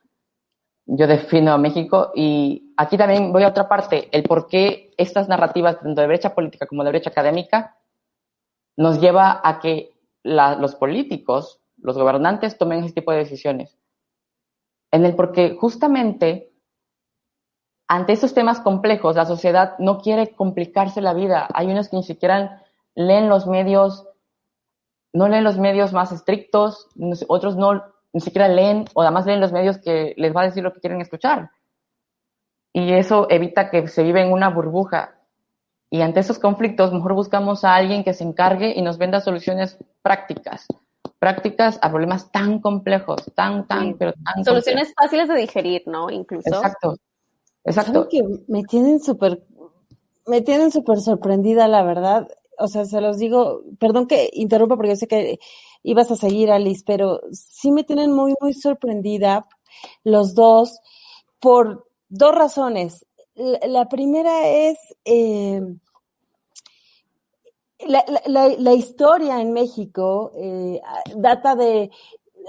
yo defino a México y aquí también voy a otra parte, el por qué estas narrativas, tanto de brecha política como de brecha académica, nos lleva a que los políticos, los gobernantes tomen ese tipo de decisiones. En el porque justamente ante esos temas complejos, la sociedad no quiere complicarse la vida. Hay unos que ni siquiera leen los medios, no leen los medios más estrictos, otros no ni siquiera leen o además leen los medios que les va a decir lo que quieren escuchar. Y eso evita que se vive en una burbuja. Y ante esos conflictos, mejor buscamos a alguien que se encargue y nos venda soluciones prácticas. Prácticas a problemas tan complejos, tan, tan, pero tan. Soluciones fáciles de digerir, ¿no? Incluso. Exacto. Exacto. que me tienen súper, me tienen súper sorprendida, la verdad. O sea, se los digo, perdón que interrumpa porque yo sé que ibas a seguir, Alice, pero sí me tienen muy, muy sorprendida los dos por dos razones. La, primera es eh, la, la, historia en México eh, data de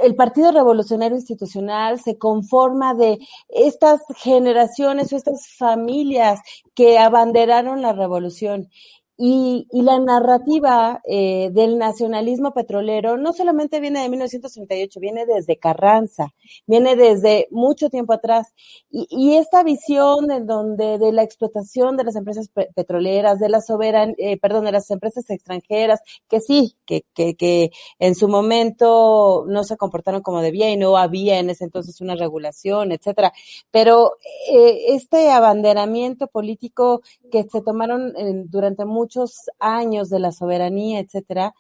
el Partido Revolucionario Institucional se conforma de estas generaciones o estas familias que abanderaron la revolución y, la narrativa eh, del nacionalismo petrolero no solamente viene de 1938, viene desde Carranza, viene desde mucho tiempo atrás. Y, esta visión en donde de la explotación de las empresas petroleras, de la soberan, eh, perdón, de las empresas extranjeras, que sí, que, que, en su momento no se comportaron como debía y no había en ese entonces una regulación, etcétera. Pero eh, este abanderamiento político que se tomaron en, durante mucho muchos años de la soberanía, etcétera,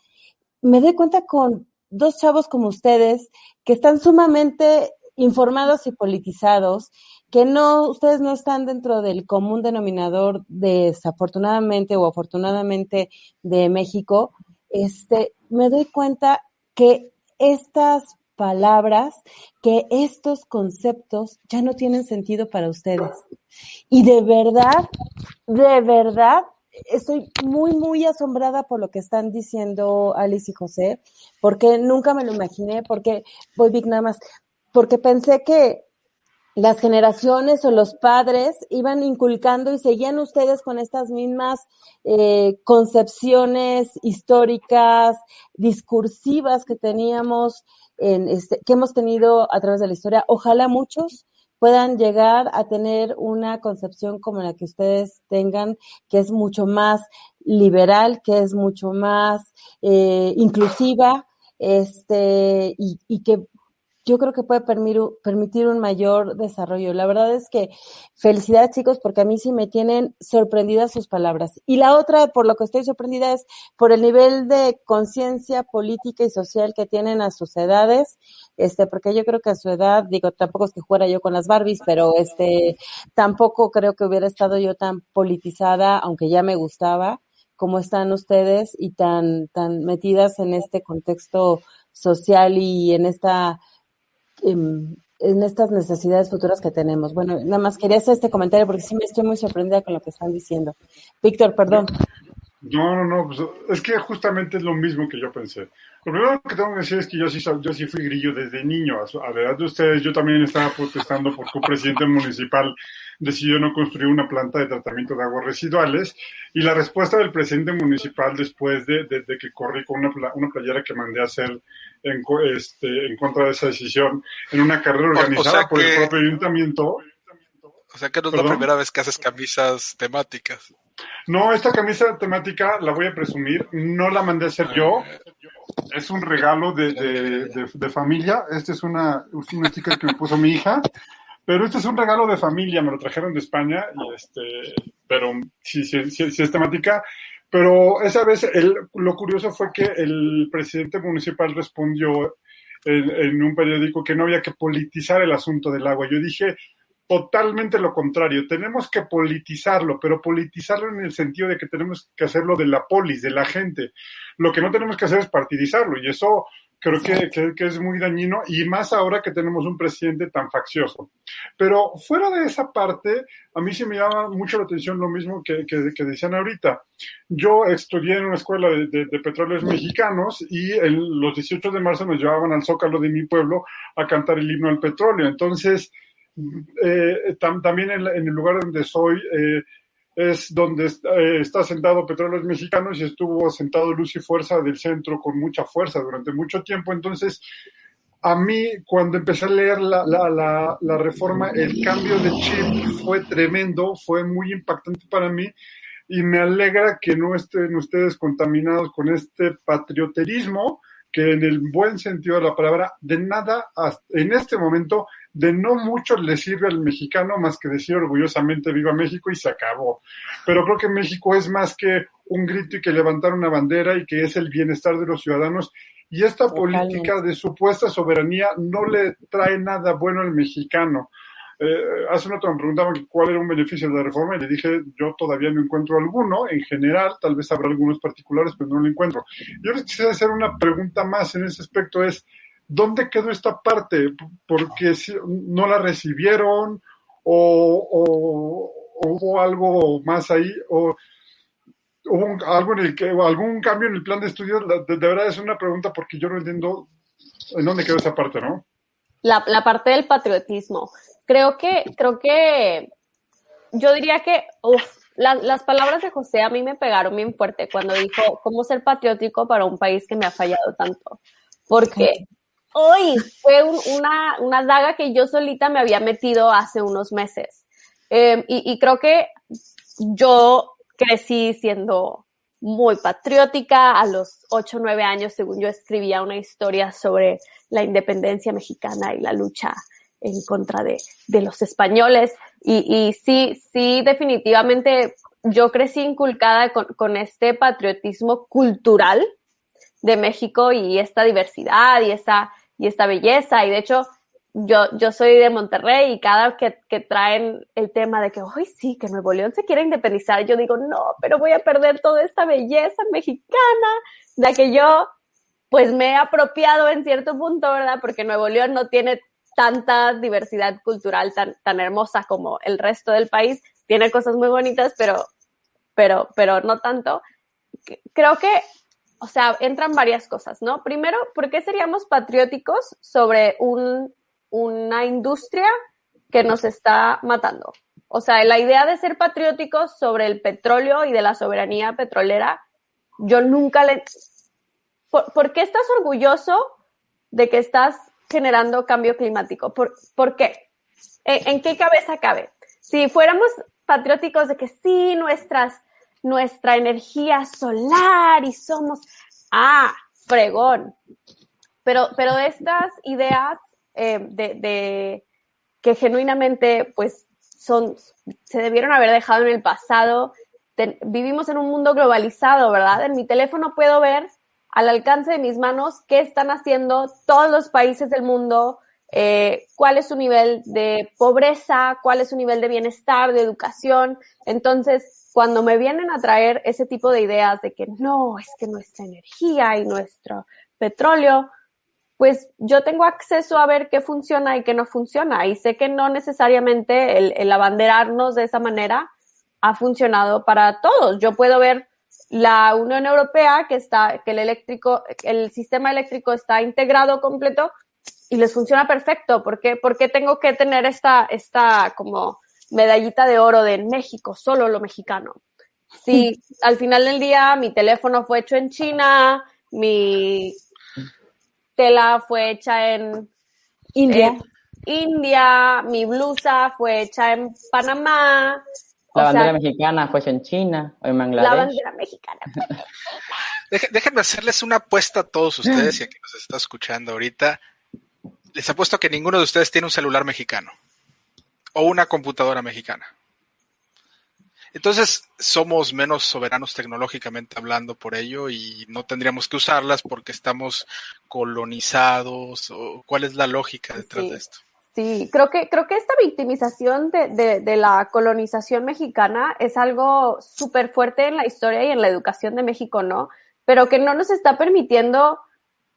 me doy cuenta con dos chavos como ustedes que están sumamente informados y politizados, que no, ustedes no están dentro del común denominador desafortunadamente o afortunadamente de México, este, me doy cuenta que estas palabras, que estos conceptos ya no tienen sentido para ustedes. Y de verdad, de verdad, estoy muy, muy asombrada por lo que están diciendo Alice y José, porque nunca me lo imaginé, porque, voy big nada más, porque pensé que las generaciones o los padres iban inculcando y seguían ustedes con estas mismas eh, concepciones históricas, discursivas que teníamos, en este, que hemos tenido a través de la historia. Ojalá muchos puedan llegar a tener una concepción como la que ustedes tengan, que es mucho más liberal, que es mucho más eh, inclusiva, este, y, y que yo creo que puede permitir, un mayor desarrollo. La verdad es que felicidades chicos porque a mí sí me tienen sorprendidas sus palabras. Y la otra, por lo que estoy sorprendida, es por el nivel de conciencia política y social que tienen a sus edades, este, porque yo creo que a su edad, digo, tampoco es que fuera yo con las Barbies, pero este, tampoco creo que hubiera estado yo tan politizada, aunque ya me gustaba, como están ustedes y tan, tan metidas en este contexto social y en esta en, estas necesidades futuras que tenemos. Bueno, nada más quería hacer este comentario porque sí me estoy muy sorprendida con lo que están diciendo. Víctor, perdón. No, no, no, pues, es que justamente es lo mismo que yo pensé. Lo primero que tengo que decir es que yo sí, yo sí fui grillo desde niño. A, la edad de ustedes, yo también estaba protestando porque un presidente municipal decidió no construir una planta de tratamiento de aguas residuales. Y la respuesta del presidente municipal después de, de, que corrí con una, una playera que mandé a hacer en, este, en contra de esa decisión en una carrera organizada por el propio ayuntamiento. O sea que no es la primera vez que haces camisas temáticas. No, esta camisa temática la voy a presumir, no la mandé a hacer yo, es un regalo de, de, de, familia, este es una, una sticker que me puso mi hija, pero este es un regalo de familia, me lo trajeron de España, y este, pero sí, sí, sí, sí es temática, pero esa vez el, lo curioso fue que el presidente municipal respondió en, un periódico que no había que politizar el asunto del agua. Yo dije, totalmente lo contrario. Tenemos que politizarlo, pero politizarlo en el sentido de que tenemos que hacerlo de la polis, de la gente. Lo que no tenemos que hacer es partidizarlo y eso creo que, que, es muy dañino y más ahora que tenemos un presidente tan faccioso. Pero fuera de esa parte, a mí sí me llama mucho la atención lo mismo que, que decían ahorita. Yo estudié en una escuela de, de, petróleos mexicanos y el, los 18 de marzo nos llevaban al zócalo de mi pueblo a cantar el himno al petróleo. Entonces, eh, también en, en, el lugar donde soy, eh, es donde eh, está sentado Petróleos Mexicanos y estuvo sentado Luz y Fuerza del centro con mucha fuerza durante mucho tiempo. Entonces, a mí, cuando empecé a leer la, la, la, la reforma, el cambio de chip fue tremendo, fue muy impactante para mí y me alegra que no estén ustedes contaminados con este patrioterismo que en el buen sentido de la palabra, de nada, en este momento, de no mucho le sirve al mexicano más que decir orgullosamente viva México y se acabó. Pero creo que México es más que un grito y que levantar una bandera y que es el bienestar de los ciudadanos. Y esta política de supuesta soberanía no le trae nada bueno al mexicano. Eh, hace un rato me preguntaban cuál era un beneficio de la reforma y le dije, yo todavía no encuentro alguno. En general, tal vez habrá algunos particulares, pero no lo encuentro. Yo les quisiera hacer una pregunta más en ese aspecto, es, ¿dónde quedó esta parte? Porque si, no la recibieron o, hubo algo más ahí o hubo algo en el que, algún cambio en el plan de estudios. De, verdad es una pregunta porque yo no entiendo en dónde quedó esa parte, ¿no? La, la, parte del patriotismo creo que, creo que, yo diría que, uf, las palabras de José a mí me pegaron bien fuerte cuando dijo cómo ser patriótico para un país que me ha fallado tanto. Porque hoy fue una, una daga que yo solita me había metido hace unos meses. Em, y, y creo que yo crecí siendo muy patriótica. A los 8 o 9 años, según yo, escribía una historia sobre la independencia mexicana y la lucha en contra de, de los españoles. Y, y, sí, sí, definitivamente yo crecí inculcada con, con este patriotismo cultural de México y esta diversidad y esta, y esta belleza. Y de hecho, yo, yo soy de Monterrey y cada que, que traen el tema de que, hoy sí, que Nuevo León se quiere independizar, yo digo, no, pero voy a perder toda esta belleza mexicana, de que yo, pues me he apropiado en cierto punto, ¿verdad? Porque Nuevo León no tiene tanta diversidad cultural tan, tan hermosa como el resto del país. Tiene cosas muy bonitas, pero, pero, pero no tanto. Creo que, o sea, entran varias cosas, ¿no? Primero, ¿por qué seríamos patrióticos sobre un, una industria que nos está matando? O sea, la idea de ser patrióticos sobre el petróleo y de la soberanía petrolera, yo nunca le... ¿Por, ¿por qué estás orgulloso de que estás generando cambio climático. ¿Por, ¿por qué? ¿En, qué cabeza cabe? Si fuéramos patrióticos de que sí, nuestras, nuestra energía solar y somos, ah, fregón. Pero, pero estas ideas eh, de, de, que genuinamente, pues, son, se debieron haber dejado en el pasado. vivimos en un mundo globalizado, ¿verdad? En mi teléfono puedo ver al alcance de mis manos qué están haciendo todos los países del mundo, eh, cuál es su nivel de pobreza, cuál es su nivel de bienestar, de educación. Entonces, cuando me vienen a traer ese tipo de ideas de que no, es que nuestra energía y nuestro petróleo, pues yo tengo acceso a ver qué funciona y qué no funciona. Y sé que no necesariamente el, el abanderarnos de esa manera ha funcionado para todos. Yo puedo ver la Unión Europea, que está, que el eléctrico, el sistema eléctrico está integrado completo y les funciona perfecto. ¿Por qué, ¿Por qué tengo que tener esta, esta como medallita de oro de México, solo lo mexicano? Si al final del día mi teléfono fue hecho en China, mi tela fue hecha en India. India, mi blusa fue hecha en Panamá, la bandera mexicana fue en China o en Bangladesh. La bandera mexicana. déjenme hacerles una apuesta a todos ustedes y a quien nos está escuchando ahorita. Les apuesto que ninguno de ustedes tiene un celular mexicano o una computadora mexicana. Entonces, somos menos soberanos tecnológicamente hablando por ello y no tendríamos que usarlas porque estamos colonizados. O, ¿Cuál es la lógica detrás de esto? Sí, creo que, creo que esta victimización de, de, de la colonización mexicana es algo súper fuerte en la historia y en la educación de México, ¿no? Pero que no nos está permitiendo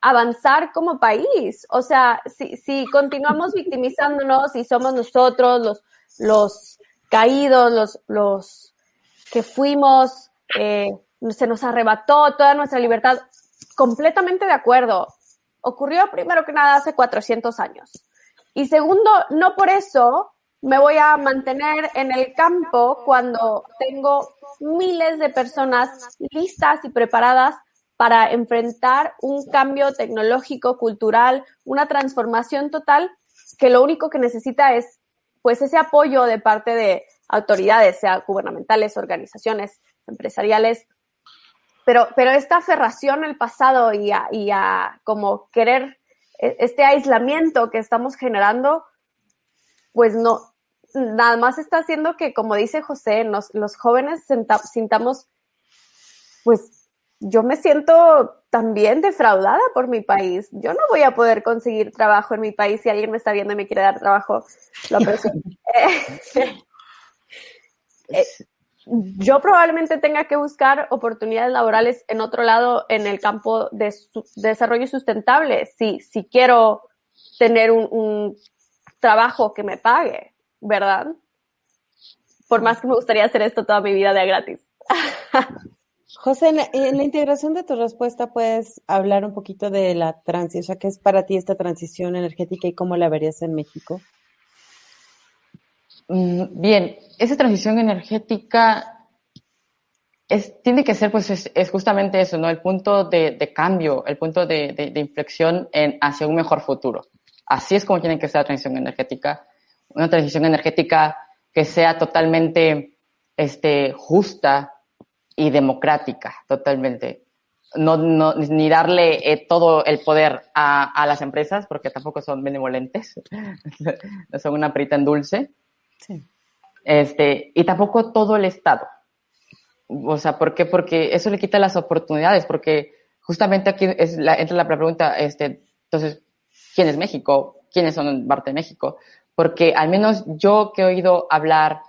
avanzar como país. O sea, si, si continuamos victimizándonos y somos nosotros los, los caídos, los, los que fuimos, eh, se nos arrebató toda nuestra libertad, completamente de acuerdo. Ocurrió primero que nada hace 400 años. Y segundo, no por eso me voy a mantener en el campo cuando tengo miles de personas listas y preparadas para enfrentar un cambio tecnológico, cultural, una transformación total que lo único que necesita es pues ese apoyo de parte de autoridades, sea gubernamentales, organizaciones empresariales, pero, pero esta aferración al pasado y a, y a como querer este aislamiento que estamos generando, pues no, nada más está haciendo que, como dice José, nos, los jóvenes sintamos, pues yo me siento también defraudada por mi país. Yo no voy a poder conseguir trabajo en mi país si alguien me está viendo y me quiere dar trabajo. Lo eh, yo probablemente tenga que buscar oportunidades laborales en otro lado en el campo de, desarrollo sustentable si, si quiero tener un, trabajo que me pague, ¿verdad? Por más que me gustaría hacer esto toda mi vida de gratis. José, en la, integración de tu respuesta puedes hablar un poquito de la transición, o sea, ¿qué es para ti esta transición energética y cómo la verías en México? Mm, bien, esa transición energética tiene que ser, pues, es, justamente eso, ¿no? El punto de, cambio, el punto de, inflexión hacia un mejor futuro. Así es como tiene que ser la transición energética. Una transición energética que sea totalmente, este, justa y democrática, totalmente. No, no, ni darle eh, todo el poder a, a, las empresas, porque tampoco son benevolentes, no son una perita en dulce, este, y tampoco todo el Estado. O sea, ¿por qué? Porque eso le quita las oportunidades, porque justamente aquí es la, entra la pregunta, este, entonces, ¿quién es México? ¿Quiénes son parte de México? Porque al menos yo que he oído hablar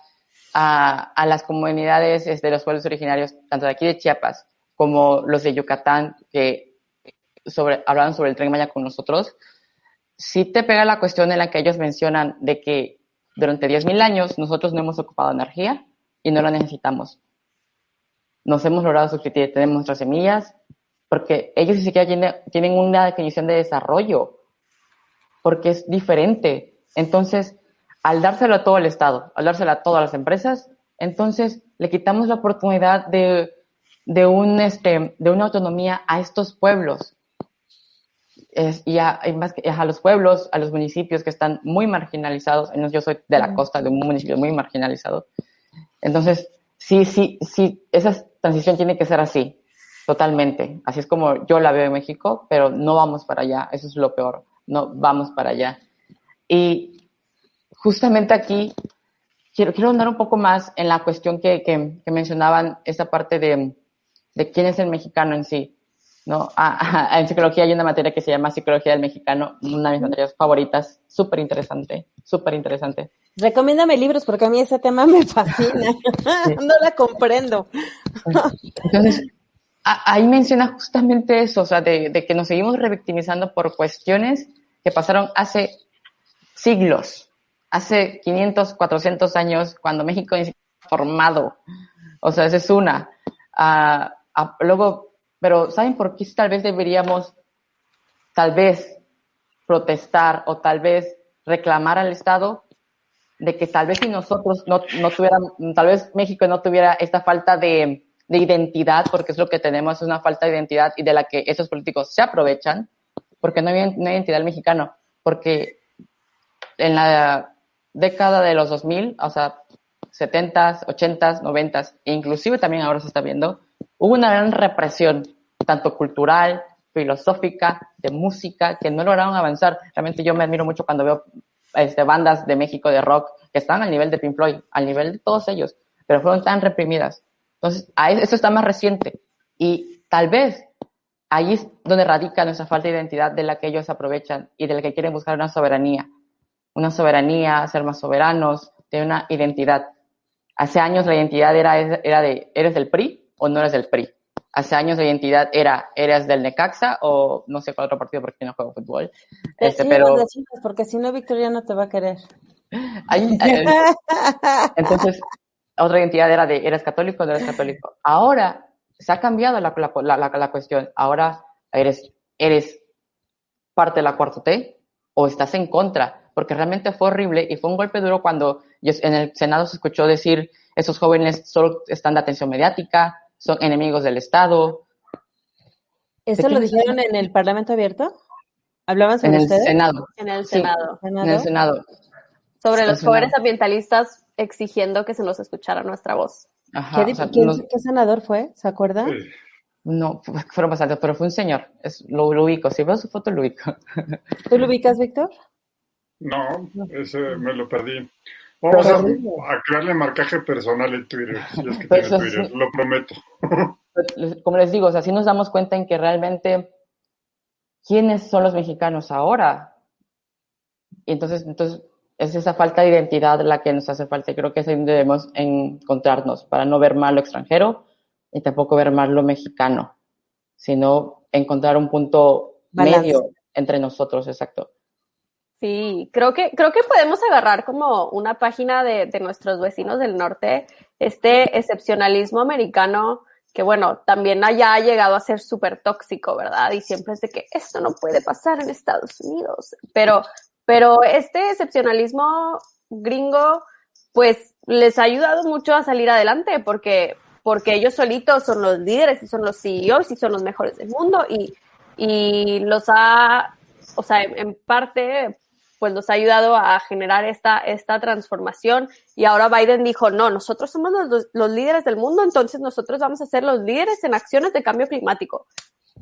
a, a las comunidades de este, los pueblos originarios, tanto de aquí de Chiapas como los de Yucatán, que sobre, hablaban sobre el tren Maya con nosotros, sí te pega la cuestión en la que ellos mencionan de que durante 10.000 años nosotros no hemos ocupado energía y no la necesitamos. Nos hemos logrado suscribir, tenemos nuestras semillas, porque ellos ni siquiera tienen, una definición de desarrollo, porque es diferente. Entonces, al dárselo a todo el Estado, al dárselo a todas las empresas, entonces le quitamos la oportunidad de, este, de una autonomía a estos pueblos y, a, a, los pueblos, a los municipios que están muy marginalizados. Yo soy de la costa, de un municipio muy marginalizado. Entonces, sí, sí, sí, esa transición tiene que ser así, totalmente. Así es como yo la veo en México, pero no vamos para allá. Eso es lo peor. No vamos para allá. Y justamente aquí quiero, quiero andar un poco más en la cuestión que, que, que mencionaban, esa parte de, de quién es el mexicano en sí. ¿No? Ah, en psicología hay una materia que se llama Psicología del Mexicano, una de mis materias favoritas, súper interesante, súper interesante. Recomiéndame libros porque a mí ese tema me fascina, no la comprendo. Entonces, ahí menciona justamente eso, o sea, de, de, que nos seguimos revictimizando por cuestiones que pasaron hace siglos, hace 500, 400 años, cuando México ni siquiera formado. O sea, esa es una. Uh, luego pero ¿saben por qué tal vez deberíamos, tal vez, protestar o tal vez reclamar al Estado de que tal vez si nosotros no, no tuviéramos, tal vez México no tuviera esta falta de, de identidad, porque es lo que tenemos, es una falta de identidad y de la que esos políticos se aprovechan, porque no hay, no identidad mexicano, porque en la década de los 2000, o sea, 70s, 80s, 90s, e inclusive también ahora se está viendo, hubo una gran represión, tanto cultural, filosófica, de música, que no lograron avanzar. Realmente yo me admiro mucho cuando veo este, bandas de México de rock que están al nivel de Pink Floyd, al nivel de todos ellos, pero fueron tan reprimidas. Entonces, eso está más reciente. Y tal vez ahí es donde radica nuestra falta de identidad de la que ellos aprovechan y de la que quieren buscar una soberanía. Una soberanía, ser más soberanos, de una identidad. Hace años la identidad era, era de, ¿eres del PRI? O no eres del PRI. hace años la identidad era, eras del Necaxa o no sé cuál otro partido porque no juego fútbol. Este, pero... porque si no, Victoria no te va a querer. entonces, otra identidad era de, eres católico o no eres católico. Ahora se ha cambiado la, la, la, la cuestión. Ahora eres, eres parte de la cuarta T o estás en contra, porque realmente fue horrible y fue un golpe duro cuando en el Senado se escuchó decir, esos jóvenes solo están de atención mediática, son enemigos del Estado. ¿Eso lo dijeron en el Parlamento abierto? ¿Hablaban sobre en el Senado. En el Senado. En el Senado. Sobre los jóvenes ambientalistas exigiendo que se nos escuchara nutra voz. ¿Qué, senador fue? ¿Se acuerda? No, fueron bastantes, pero fue un señor. Es, lo, ubico. Si veo su foto, lo ubico. ¿Tú lo ubicas, Víctor? No, ese me lo perdí. Vamos a, crearle marcaje personal en Twitter, si es que tiene Twitter, lo prometo. Como les digo, o sea, así nos damos cuenta en que realmente quiénes son los mexicanos ahora. Y entonces, entonces es esa falta de identidad la que nos hace falta. Y creo que es ahí donde debemos encontrarnos para no ver mal lo extranjero y tampoco ver mal lo mexicano, sino encontrar un punto medio entre nosotros, exacto. Sí, creo que, creo que podemos agarrar como una página de, de nuestros vecinos del norte, este excepcionalismo americano que bueno, también allá ha llegado a ser súper tóxico, ¿verdad? Y siempre es de que esto no puede pasar en Estados Unidos. Pero, pero este excepcionalismo gringo, pues les ha ayudado mucho a salir adelante porque, porque ellos solitos son los líderes y son los CEOs y son los mejores del mundo y, y los ha, o sea, en parte pues nos ha ayudado a generar esta, esta transformación. Y ahora Biden dijo, no, nosotros somos los, los, líderes del mundo, entonces nosotros vamos a ser los líderes en acciones de cambio climático.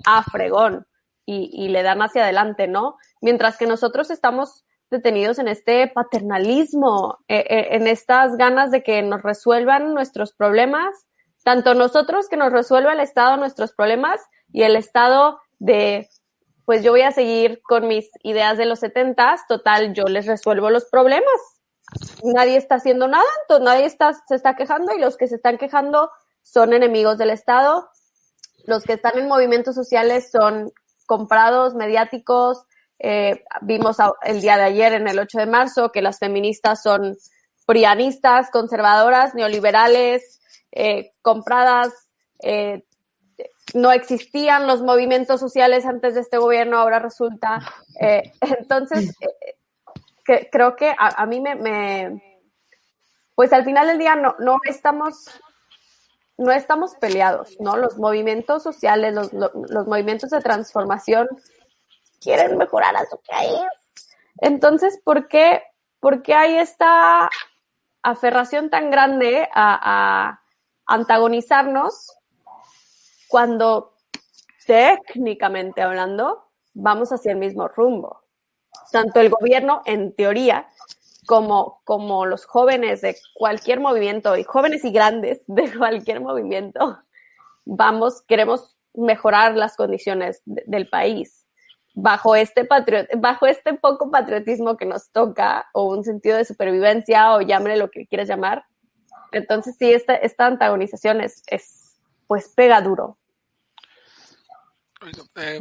A fregón. Y, y le dan hacia adelante, ¿no? Mientras que nosotros estamos detenidos en este paternalismo, eh, eh, en estas ganas de que nos resuelvan nuestros problemas, tanto nosotros que nos resuelva el Estado nuestros problemas y el Estado de pues yo voy a seguir con mis ideas de los setentas, total, yo les resuelvo los problemas. Nadie está haciendo nada, entonces nadie está, se está quejando y los que se están quejando son enemigos del Estado. Los que están en movimientos sociales son comprados, mediáticos. Eh, vimos el día de ayer, en el 8 de marzo, que las feministas son prianistas, conservadoras, neoliberales, eh, compradas, eh, no existían los movimientos sociales antes de este gobierno, ahora resulta. Eh, entonces, eh, creo que a, mí me, pues al final del día no, no estamos, no estamos peleados, ¿no? Los movimientos sociales, los, los, movimientos de transformación quieren mejorar a su país. Entonces, ¿por qué, por qué hay esta aferración tan grande a, a antagonizarnos cuando técnicamente hablando vamos hacia el mismo rumbo. Tanto el gobierno, en teoría, como, como los jóvenes de cualquier movimiento, y jóvenes y grandes de cualquier movimiento, vamos, queremos mejorar las condiciones del país. Bajo este, bajo este poco patriotismo que nos toca, o un sentido de supervivencia, o llámele lo que quieras llamar. Entonces, sí, esta, esta antagonización es, es pues pega duro. Em,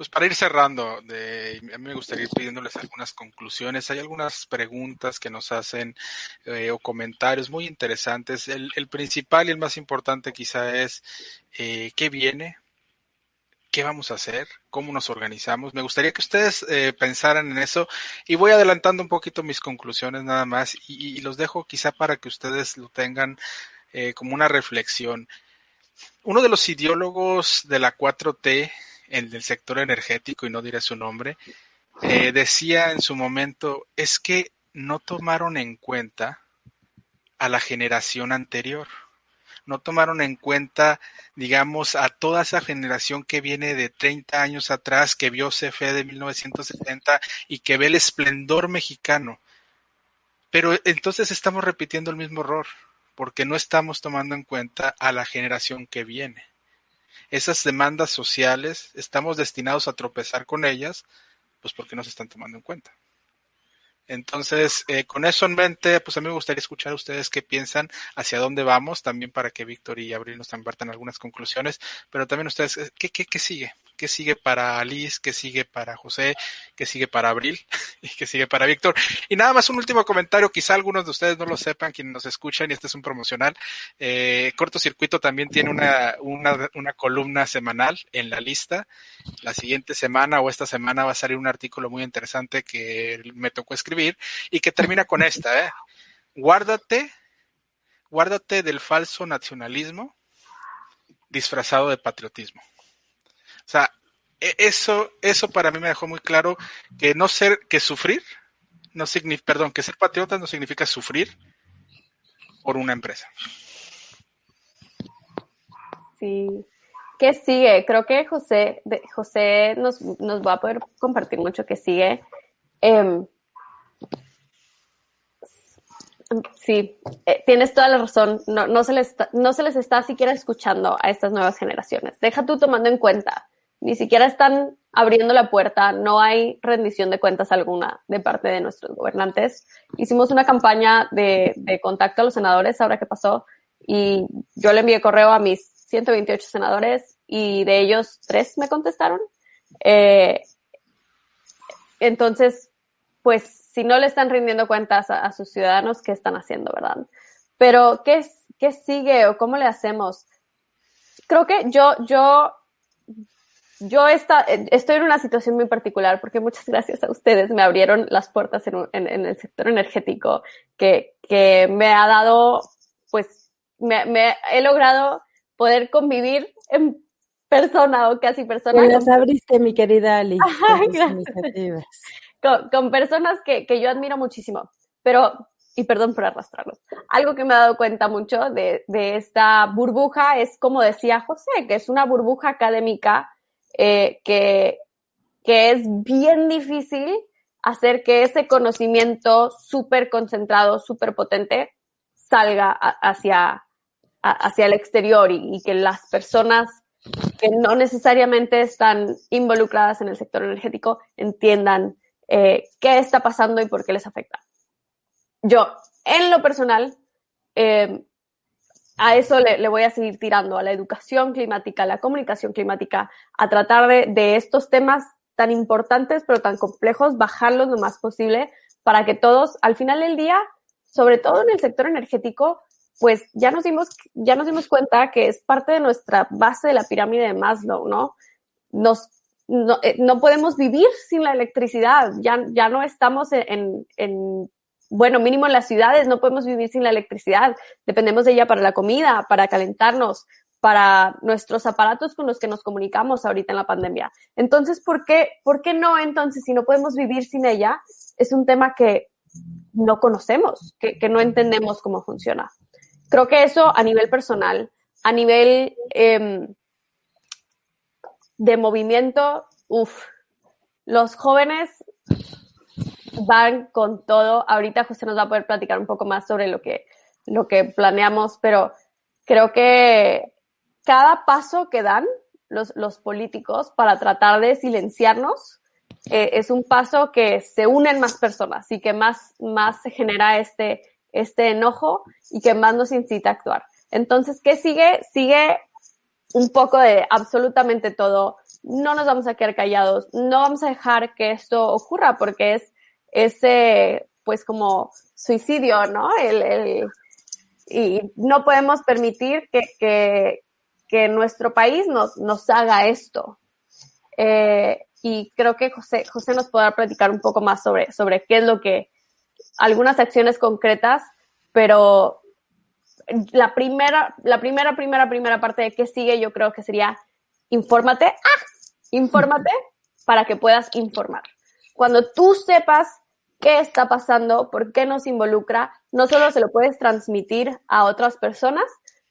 pues para ir cerrando, de, a mí me gustaría ir pidiéndoles algunas conclusiones. Hay algunas preguntas que nos hacen eh, o comentarios muy interesantes. El, principal y el más importante quizá es eh, qué viene, qué vamos a hacer, cómo nos organizamos. Me gustaría que ustedes eh, pensaran en eso y voy adelantando un poquito mis conclusiones nada más y, y los dejo quizá para que ustedes lo tengan eh, como una reflexión. Uno de los ideólogos de la 4T, el del sector energético, y no diré su nombre, eh, decía en su momento, es que no tomaron en cuenta a la generación anterior. No tomaron en cuenta, digamos, a toda esa generación que viene de 30 años atrás, que vio CFE de 1970 y que ve el esplendor mexicano. Pero entonces estamos repitiendo el mismo error porque no estamos tomando en cuenta a la generación que viene. Esas demandas sociales estamos destinados a tropezar con ellas, pues porque no se están tomando en cuenta. Entonces, eh, con eso en mente, pues a mí me gustaría escuchar a ustedes qué piensan, hacia dónde vamos, también para que Víctor y Abril nos compartan algunas conclusiones, pero también ustedes, ¿qué, qué, qué sigue? ¿Qué sigue para Liz? ¿Qué sigue para José? ¿Qué sigue para Abril? ¿Y qué sigue para Víctor? Y nada más un último comentario, quizá algunos de ustedes no lo sepan, quienes nos escuchan, y este es un promocional. Eh, Cortocircuito también tiene una, una, una columna semanal en la lista. La siguiente semana o esta semana va a salir un artículo muy interesante que me tocó escribir y que termina con esta, ¿eh? Guárdate, guárdate del falso nacionalismo disfrazado de patriotismo. O sea, e, eso, eso para mí me dejó muy claro que no ser, que sufrir, no significa, perdón, que ser patriota no significa sufrir por una empresa. Sí. ¿Qué sigue? Creo que José, José nos, nos va a poder compartir mucho que sigue. Eh, sí, eh, tienes toda la razón. No, no, se les no se les está siquiera escuchando a estas nuevas generaciones. Deja tú tomando en cuenta ni siquiera están abriendo la puerta, no hay rendición de cuentas alguna de parte de nuestros gobernantes. Hicimos una campaña de, contacto a los senadores ahora que pasó y yo le envié correo a mis 128 senadores y de ellos tres me contestaron. Eh, entonces, pues si no le están rindiendo cuentas a, sus ciudadanos, ¿qué están haciendo, verdad? Pero, ¿qué, ¿qué sigue o cómo le hacemos? Creo que yo, yo yo está, estoy en una situación muy particular porque muchas gracias a ustedes me abrieron las puertas en, en, el sector energético que, que, me ha dado, pues, me, me, he logrado poder convivir en persona o casi persona. las abriste, mi querida Ali, con, con, personas que, que yo admiro muchísimo. Pero, y perdón por arrastrarlos, algo que me he dado cuenta mucho de, de esta burbuja es, como decía José, que es una burbuja académica eh, que, que es bien difícil hacer que ese conocimiento súper concentrado, súper potente, salga hacia, hacia el exterior y, que las personas que no necesariamente están involucradas en el sector energético entiendan eh, qué está pasando y por qué les afecta. Yo, en lo personal, eh, a eso le, voy a seguir tirando, a la educación climática, a la comunicación climática, a tratar de, estos temas tan importantes pero tan complejos, bajarlos lo más posible para que todos, al final del día, sobre todo en el sector energético, pues ya nos dimos, ya nos dimos cuenta que es parte de nuestra base de la pirámide de Maslow, ¿no? Nos, no, eh, podemos vivir sin la electricidad, ya, ya no estamos en, en bueno, mínimo en las ciudades no podemos vivir sin la electricidad, dependemos de ella para la comida, para calentarnos, para nuestros aparatos con los que nos comunicamos ahorita en la pandemia. Entonces, ¿por qué, por qué no entonces si no podemos vivir sin ella? Es un tema que no conocemos, que, no entendemos cómo funciona. Creo que eso a nivel personal, a nivel eh, de movimiento, uff, los jóvenes van con todo. Ahorita José nos va a poder platicar un poco más sobre lo que, lo que planeamos, pero creo que cada paso que dan los, los políticos para tratar de silenciarnos eh, es un paso que se unen más personas y que más, más se genera este, este enojo y que más nos incita a actuar. Entonces, ¿qué sigue? Sigue un poco de absolutamente todo. No nos vamos a quedar callados, no vamos a dejar que esto ocurra porque es ese, pues como suicidio, ¿no? El, el, y no podemos permitir que, que, que nuestro país nos, nos haga esto. Eh, y creo que José, José nos podrá platicar un poco más sobre, sobre qué es lo que, algunas acciones concretas, pero la primera, la primera, primera, primera parte de qué sigue, yo creo que sería infórmate, ¡ah! infórmate para que puedas informar. Cuando tú sepas qué está pasando, por qué nos involucra, no solo se lo puedes transmitir a otras personas,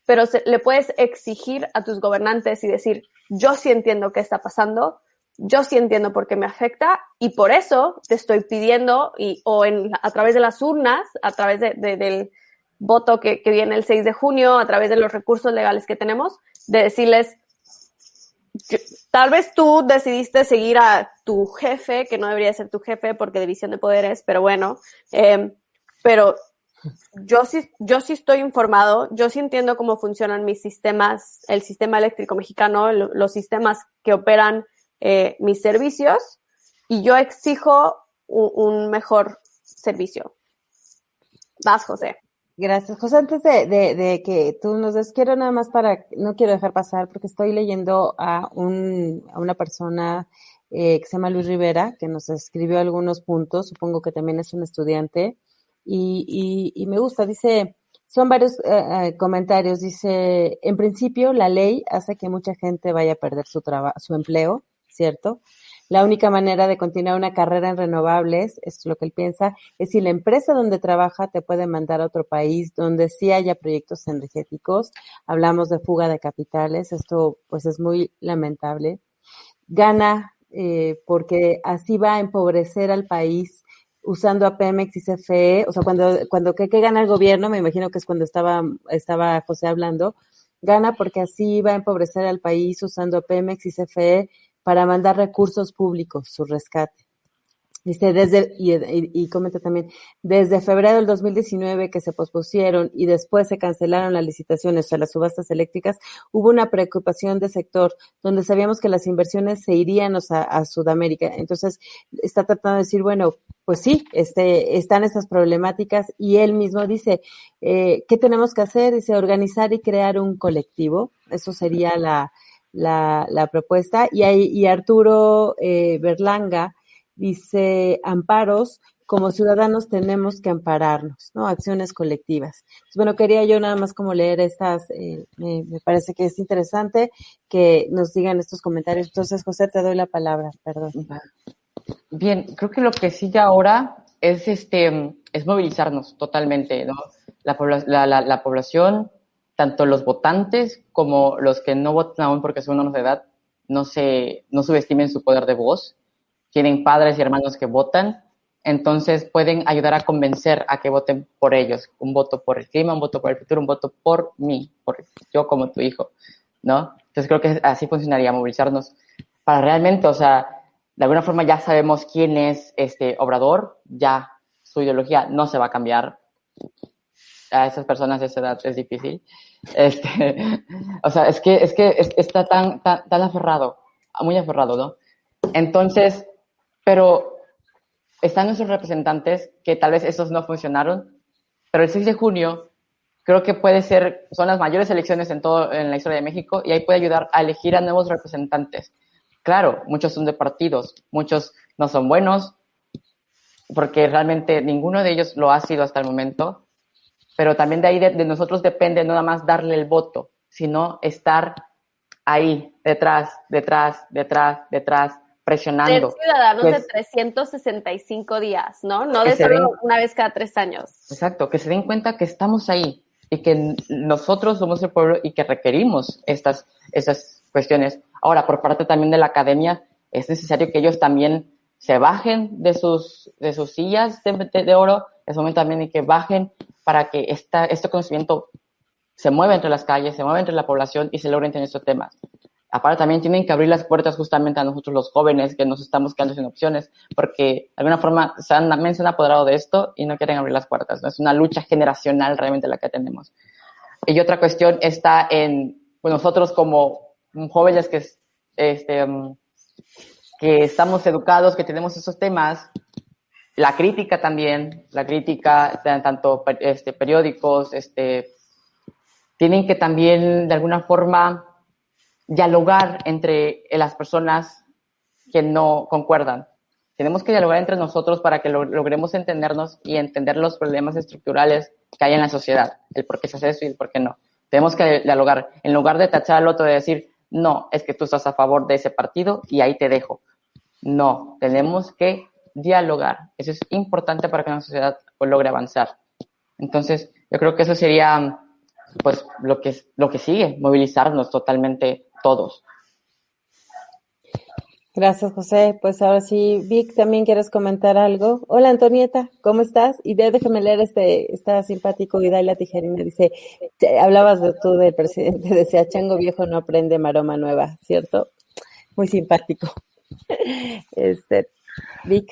pero le puedes exigir a tus gobernantes y decir, yo sí entiendo qué está pasando, yo sí entiendo por qué me afecta y por eso te estoy pidiendo y, o a través de las urnas, a través de, del voto que, que viene el 6 de junio, a través de los recursos legales que tenemos, de decirles, tal vez tú decidiste seguir a tu jefe, que no debería ser tu jefe porque división de poderes, pero bueno, eh, pero yo sí, yo sí estoy informado, yo sí entiendo cómo funcionan mis sistemas, el sistema eléctrico mexicano, los sistemas que operan eh, mis servicios, y yo exijo un, un mejor servicio. Vas, José. Gracias. José, antes de, de, de, que tú nos des, quiero nada más para, no quiero dejar pasar, porque estoy leyendo a, un, a una persona eh, que se llama Luis Rivera, que nos escribió algunos puntos, supongo que también es un estudiante, y, y, y me gusta, dice, son varios eh, eh, comentarios, dice, en principio la ley hace que mucha gente vaya a perder su trabajo, su empleo, ¿cierto? La única manera de continuar una carrera en renovables, es lo que él piensa, es si la empresa donde trabaja te puede mandar a otro país donde sí haya proyectos energéticos. Hablamos de fuga de capitales, esto pues es muy lamentable. Gana eh, porque así va a empobrecer al país usando a Pemex y CFE, o sea, cuando, cuando ¿qué, qué gana el gobierno, me imagino que es cuando estaba, estaba José hablando, gana porque así va a empobrecer al país usando a Pemex y CFE para mandar recursos públicos, su rescate. Dice, desde, y, y, y, comenta también, desde febrero del 2019 que se pospusieron y después se cancelaron las licitaciones, o las subastas eléctricas, hubo una preocupación de sector donde sabíamos que las inversiones se irían a Sudamérica. Entonces, está tratando de decir, bueno, pues sí, este, están estas problemáticas y él mismo dice, eh, ¿qué tenemos que hacer? Dice, organizar y crear un colectivo. Eso sería la, la, la propuesta. Y, hay, y Arturo eh, Berlanga, dice amparos, como ciudadanos tenemos que ampararnos, ¿no? Acciones colectivas. Bueno, quería yo nada más como leer estas, eh, me, me, parece que es interesante que nos digan estos comentarios. Entonces, José, te doy la palabra, perdón. Bien, creo que lo que sigue ahora es este, es movilizarnos totalmente, ¿no? La, la, la, la población, tanto los votantes como los que no votan aún porque son menores de edad, no se, no subestimen su poder de voz tienen padres y hermanos que votan, entonces pueden ayudar a convencer a que voten por ellos. Un voto por el clima, un voto por el futuro, un voto por mí, por yo como tu hijo, ¿no? Entonces creo que así funcionaría movilizarnos para realmente, o sea, de alguna forma ya sabemos quién es este Obrador, ya su ideología no se va a cambiar. A esas personas de esa edad es difícil. Este, o sea, es que, es que está tan, tan, tan aferrado, muy aferrado, ¿no? Entonces, pero están nuestros representantes, que tal vez esos no funcionaron, pero el 6 de junio creo que puede ser, son las mayores elecciones en todo, en la historia de México, y ahí puede ayudar a elegir a nuevos representantes. Claro, muchos son de partidos, muchos no son buenos, porque realmente ninguno de ellos lo ha sido hasta el momento, pero también de ahí de, de nosotros depende no nada más darle el voto, sino estar ahí, detrás, detrás, detrás, detrás, presionando. Ser ciudadanos pues, de 365 días, ¿no? No de solo den, una vez cada tres años. Exacto, que se den cuenta que estamos ahí y que nosotros somos el pueblo y que requerimos estas, estas cuestiones. Ahora, por parte también de la academia, es necesario que ellos también se bajen de sus, de sus sillas de, de, de oro, es momento también y que bajen para que este conocimiento se mueva entre las calles, se mueva entre la población y se logren tener estos temas aparte también tienen que abrir las puertas justamente a nosotros los jóvenes que nos estamos quedando sin opciones, porque de alguna forma se han, también se han apoderado de esto y no quieren abrir las puertas. ¿no? Es una lucha generacional realmente la que tenemos. Y otra cuestión está en pues nosotros como jóvenes que, este, um, que estamos educados, que tenemos esos temas, la crítica también, la crítica, tanto este, periódicos, este, tienen que también de alguna forma dialogar entre las personas que no concuerdan. Tenemos que dialogar entre nosotros para que lo, logremos entendernos y entender los problemas estructurales que hay en la sociedad, el por qué se hace eso y el por qué no. Tenemos que dialogar. En lugar de tachar al otro de decir, no, es que tú estás a favor de ese partido y ahí te dejo. No, tenemos que dialogar. Eso es importante para que una sociedad logre avanzar. Entonces, yo creo que eso sería, pues, lo que, lo que sigue, movilizarnos totalmente todos. Gracias, José. Pues ahora sí, Vic, ¿también quieres comentar algo? Hola, Antonieta, ¿cómo estás? Y déjame leer este, está simpático, Idalia Tijerina, dice, hablabas de tú del presidente, decía, chango viejo no aprende maroma nueva, ¿cierto? muy simpático. Este, Vic.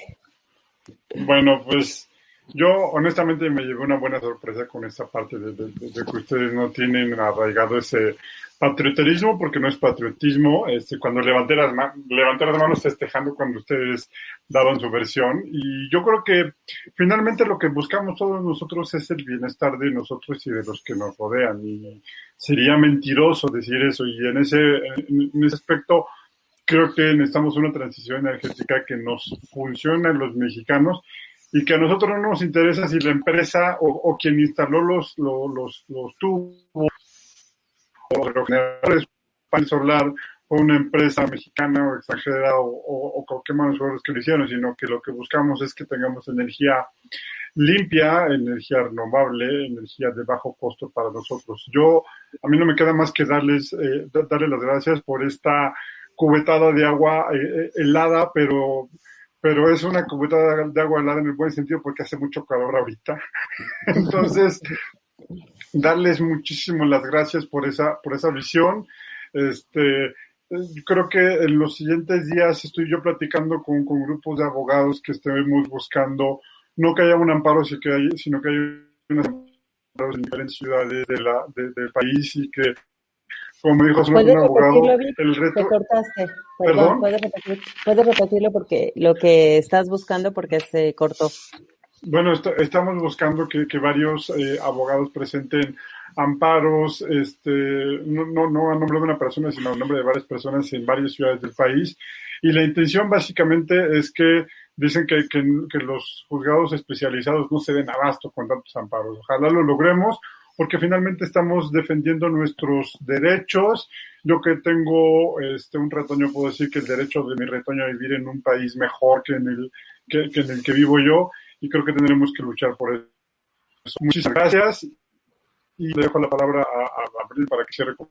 Bueno, pues yo honestamente me llevé una buena sorpresa con esta parte de, que ustedes no tienen arraigado ese patrioterismo, porque no es patriotismo, este, cuando levanté las, levanté las manos festejando cuando ustedes daban su versión. Y yo creo que finalmente lo que buscamos todos nosotros es el bienestar de nosotros y de los que nos rodean. Y sería mentiroso decir eso. Y en ese, en ese aspecto, creo que necesitamos una transición energética que nos funcione a los mexicanos y que a nosotros no nos interesa si la empresa o, quien instaló los, los, los, tubos o los generadores para solar o una empresa mexicana o extranjera o, o, o cualquier manos que lo hicieron, sino que lo que buscamos es que tengamos energía limpia, energía renovable, energía de bajo costo para nosotros. Yo, a mí no me queda más que darles, eh, darles las gracias por esta cubetada de agua eh, eh, helada, pero, pero es una cubetada de agua helada en el buen sentido porque hace mucho calor ahorita. Entonces, darles muchísimas las gracias por esa, por esa visión. Este, creo que en los siguientes días estoy yo platicando con, con grupos de abogados que estemos buscando, no que haya un amparo, sino que haya, sino que haya unas en diferentes ciudades de la, del país y que como dijo su abogado, el reto... Te cortaste. Perdón, ¿Puedes, repetir, puedes repetirlo porque lo que estás buscando porque se cortó. Bueno, estamos buscando que, que varios eh, abogados presenten amparos, este, no, no, no a nombre de una persona, sino a nombre de varias personas en varias ciudades del país. Y la intención básicamente es que dicen que, que, que los juzgados especializados no se den abasto con tantos amparos. Ojalá lo logremos porque finalmente estamos defendiendo nuestros derechos. Yo que tengo este, un retoño, puedo decir que el derecho de mi retoño a vivir en un país mejor que en el que, en el que vivo yo, y creo que tendremos que luchar por eso. Muchísimas gracias, y le dejo la palabra a, a Abril para que cierre con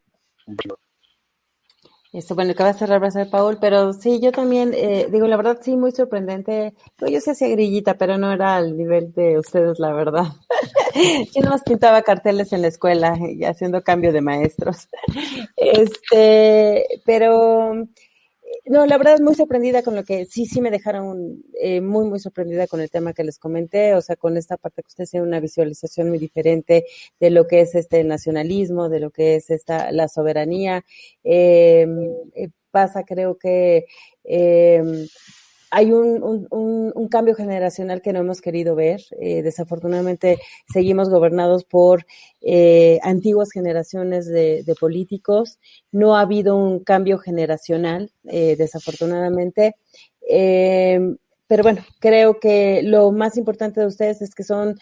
esto, bueno, acaba de cerrar de Paul, pero sí, yo también, eh, digo, la verdad, sí, muy sorprendente. Pues yo sí hacía grillita, pero no era al nivel de ustedes, la verdad. yo nomás pintaba carteles en la escuela y haciendo cambio de maestros. este, pero no, la verdad muy sorprendida con lo que sí, sí me dejaron eh, muy, muy sorprendida con el tema que les comenté, o sea, con esta parte que ustedes tienen una visualización muy diferente de lo que es este nacionalismo, de lo que es esta la soberanía. Eh, eh pasa, creo que eh, hay un, un, un, cambio generacional que no hemos querido ver. Eh, desafortunadamente seguimos gobernados por eh, antiguas generaciones de, de, políticos. No ha habido un cambio generacional, eh, desafortunadamente. Eh, pero bueno, creo que lo más importante de ustedes es que son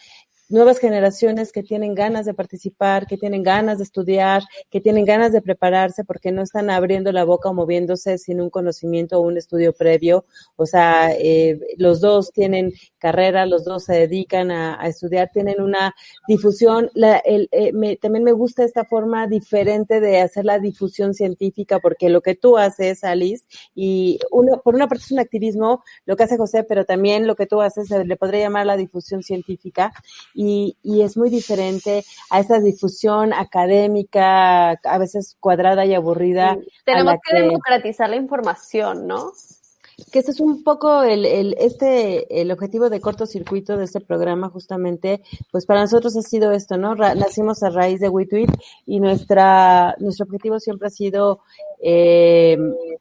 nuevas generaciones que tienen ganas de participar, que tienen ganas de estudiar, que tienen ganas de prepararse porque no están abriendo la boca o moviéndose sin un conocimiento o un estudio previo. O sea, eh, los dos tienen carrera, los dos se dedican a, estudiar, tienen una difusión. La, el, eh, me, también me gusta esta forma diferente de hacer la difusión científica porque lo que tú haces, Alice, y uno, por una parte es un activismo, lo que hace José, pero también lo que tú haces se le podría llamar la difusión científica y, y es muy diferente a esa difusión académica, a veces cuadrada y aburrida. tenemos que, democratizar la información, ¿no? que este es un poco el, el, este, el objetivo de cortocircuito de este programa, justamente, pues para nosotros ha sido esto, ¿no? nacimos a raíz de WeTweet y nuestra, nuestro objetivo siempre ha sido eh,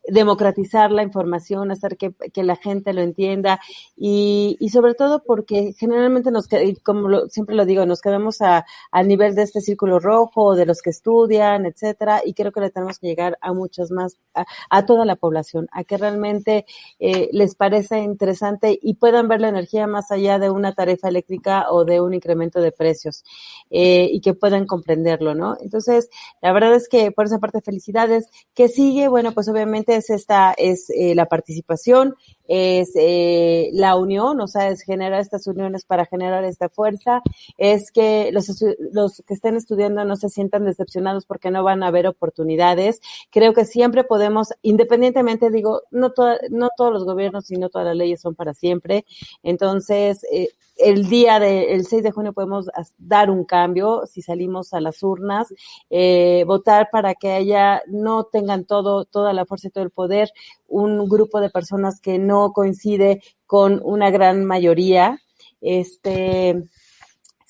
democratizar la información, hacer que, la gente lo entienda y, y sobre todo porque generalmente nos, como lo, siempre lo digo, nos quedamos a, al nivel de este círculo rojo, de los que estudian, etcétera, y creo que le tenemos que llegar a muchos más, a, a toda la población, a que realmente eh, les parece interesante y puedan ver la energía más allá de una tarifa eléctrica o de un incremento de precios eh, y que puedan comprenderlo, ¿no? Entonces, la verdad es que por esa parte felicidades. que sigue? Bueno, pues obviamente es esta, es eh, la participación, es eh, la unión, o sea, es generar estas uniones para generar esta fuerza, es que los, los que estén estudiando no se sientan decepcionados porque no van a haber oportunidades. Creo que siempre podemos, independientemente, digo, no, no todos los gobiernos y no todas las leyes son para siempre. Entonces, eh, el día del 6 de junio podemos dar un cambio si salimos a las urnas, eh, votar para que haya, no tengan todo, toda la fuerza y todo el poder, un grupo de personas que no coincide con una gran mayoría. Este,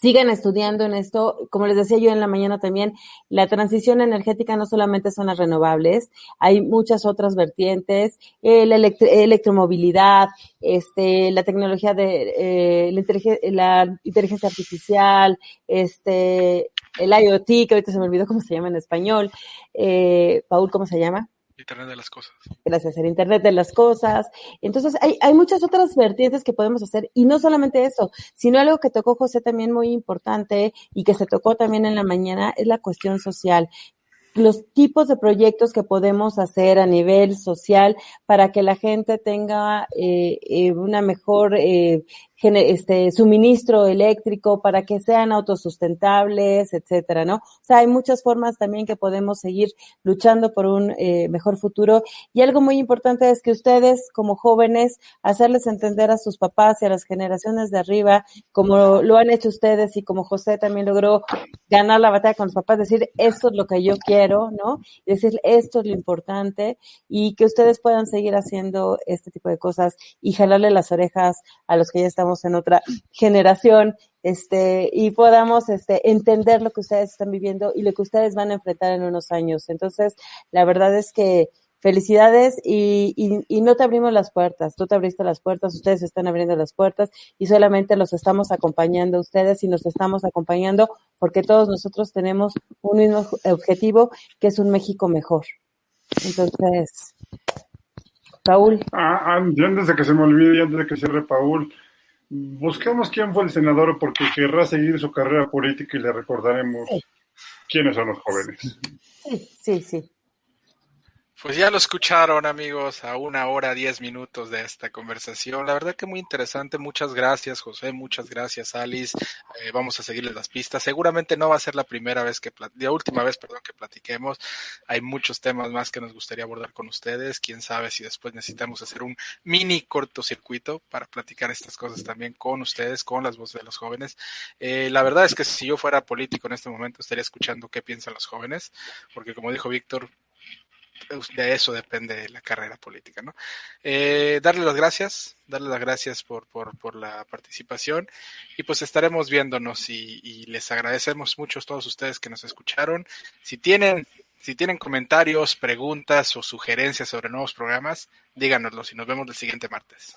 sigan estudiando en esto. Como les decía yo en la mañana también, la transición energética no solamente son las renovables, hay muchas otras vertientes, la electromovilidad, este, la tecnología de eh, la, inteligencia artificial, este, el IoT, que ahorita se me olvidó cómo se llama en español. Eh, Paul, ¿cómo se llama? Internet de las cosas. Gracias al Internet de las cosas. Entonces, hay, hay muchas otras vertientes que podemos hacer y no solamente eso, sino algo que tocó José también muy importante y que se tocó también en la mañana es la cuestión social los tipos de proyectos que podemos hacer a nivel social para que la gente tenga eh, eh una mejor eh, este suministro eléctrico para que sean autosustentables, etcétera, ¿no? O sea, hay muchas formas también que podemos seguir luchando por un eh, mejor futuro. Y algo muy importante es que ustedes, como jóvenes, hacerles entender a sus papás y a las generaciones de arriba, como lo han hecho ustedes y como José también logró ganar la batalla con los papás, decir esto es lo que yo quiero, ¿no? Decir esto es lo importante y que ustedes puedan seguir haciendo este tipo de cosas y jalarle las orejas a los que ya estamos en otra generación, este, y podamos, este, entender lo que ustedes están viviendo y lo que ustedes van a enfrentar en unos años. Entonces, la verdad es que felicidades y, y, no te abrimos las puertas, tú te abriste las puertas, ustedes están abriendo las puertas y solamente los estamos acompañando ustedes y nos estamos acompañando porque todos nosotros tenemos un mismo objetivo que es un México mejor. Entonces, Paul. Ah, antes de que se me olvide y antes de que cierre Paul, Busquemos quién fue el senador porque querrá seguir su carrera política y le recordaremos quiénes son los jóvenes. Sí, sí, sí. Pues ya lo escucharon amigos a una hora diez minutos de esta conversación. La verdad que muy interesante. Muchas gracias José, muchas gracias Alice. Eh, vamos a seguirles las pistas. Seguramente no va a ser la primera vez que, la última vez, perdón, que platiquemos. Hay muchos temas más que nos gustaría abordar con ustedes. Quién sabe si después necesitamos hacer un mini cortocircuito para platicar estas cosas también con ustedes, con las voces de los jóvenes. Eh, la verdad es que si yo fuera político en este momento estaría escuchando qué piensan los jóvenes, porque como dijo Víctor, de eso depende la carrera política, ¿no? Eh, darle las gracias, darle las gracias por, por, la participación y pues estaremos viéndonos y, y, les agradecemos mucho a todos ustedes que nos escucharon. Si tienen, si tienen comentarios, preguntas o sugerencias sobre nuevos programas, díganoslos y nos vemos el siguiente martes.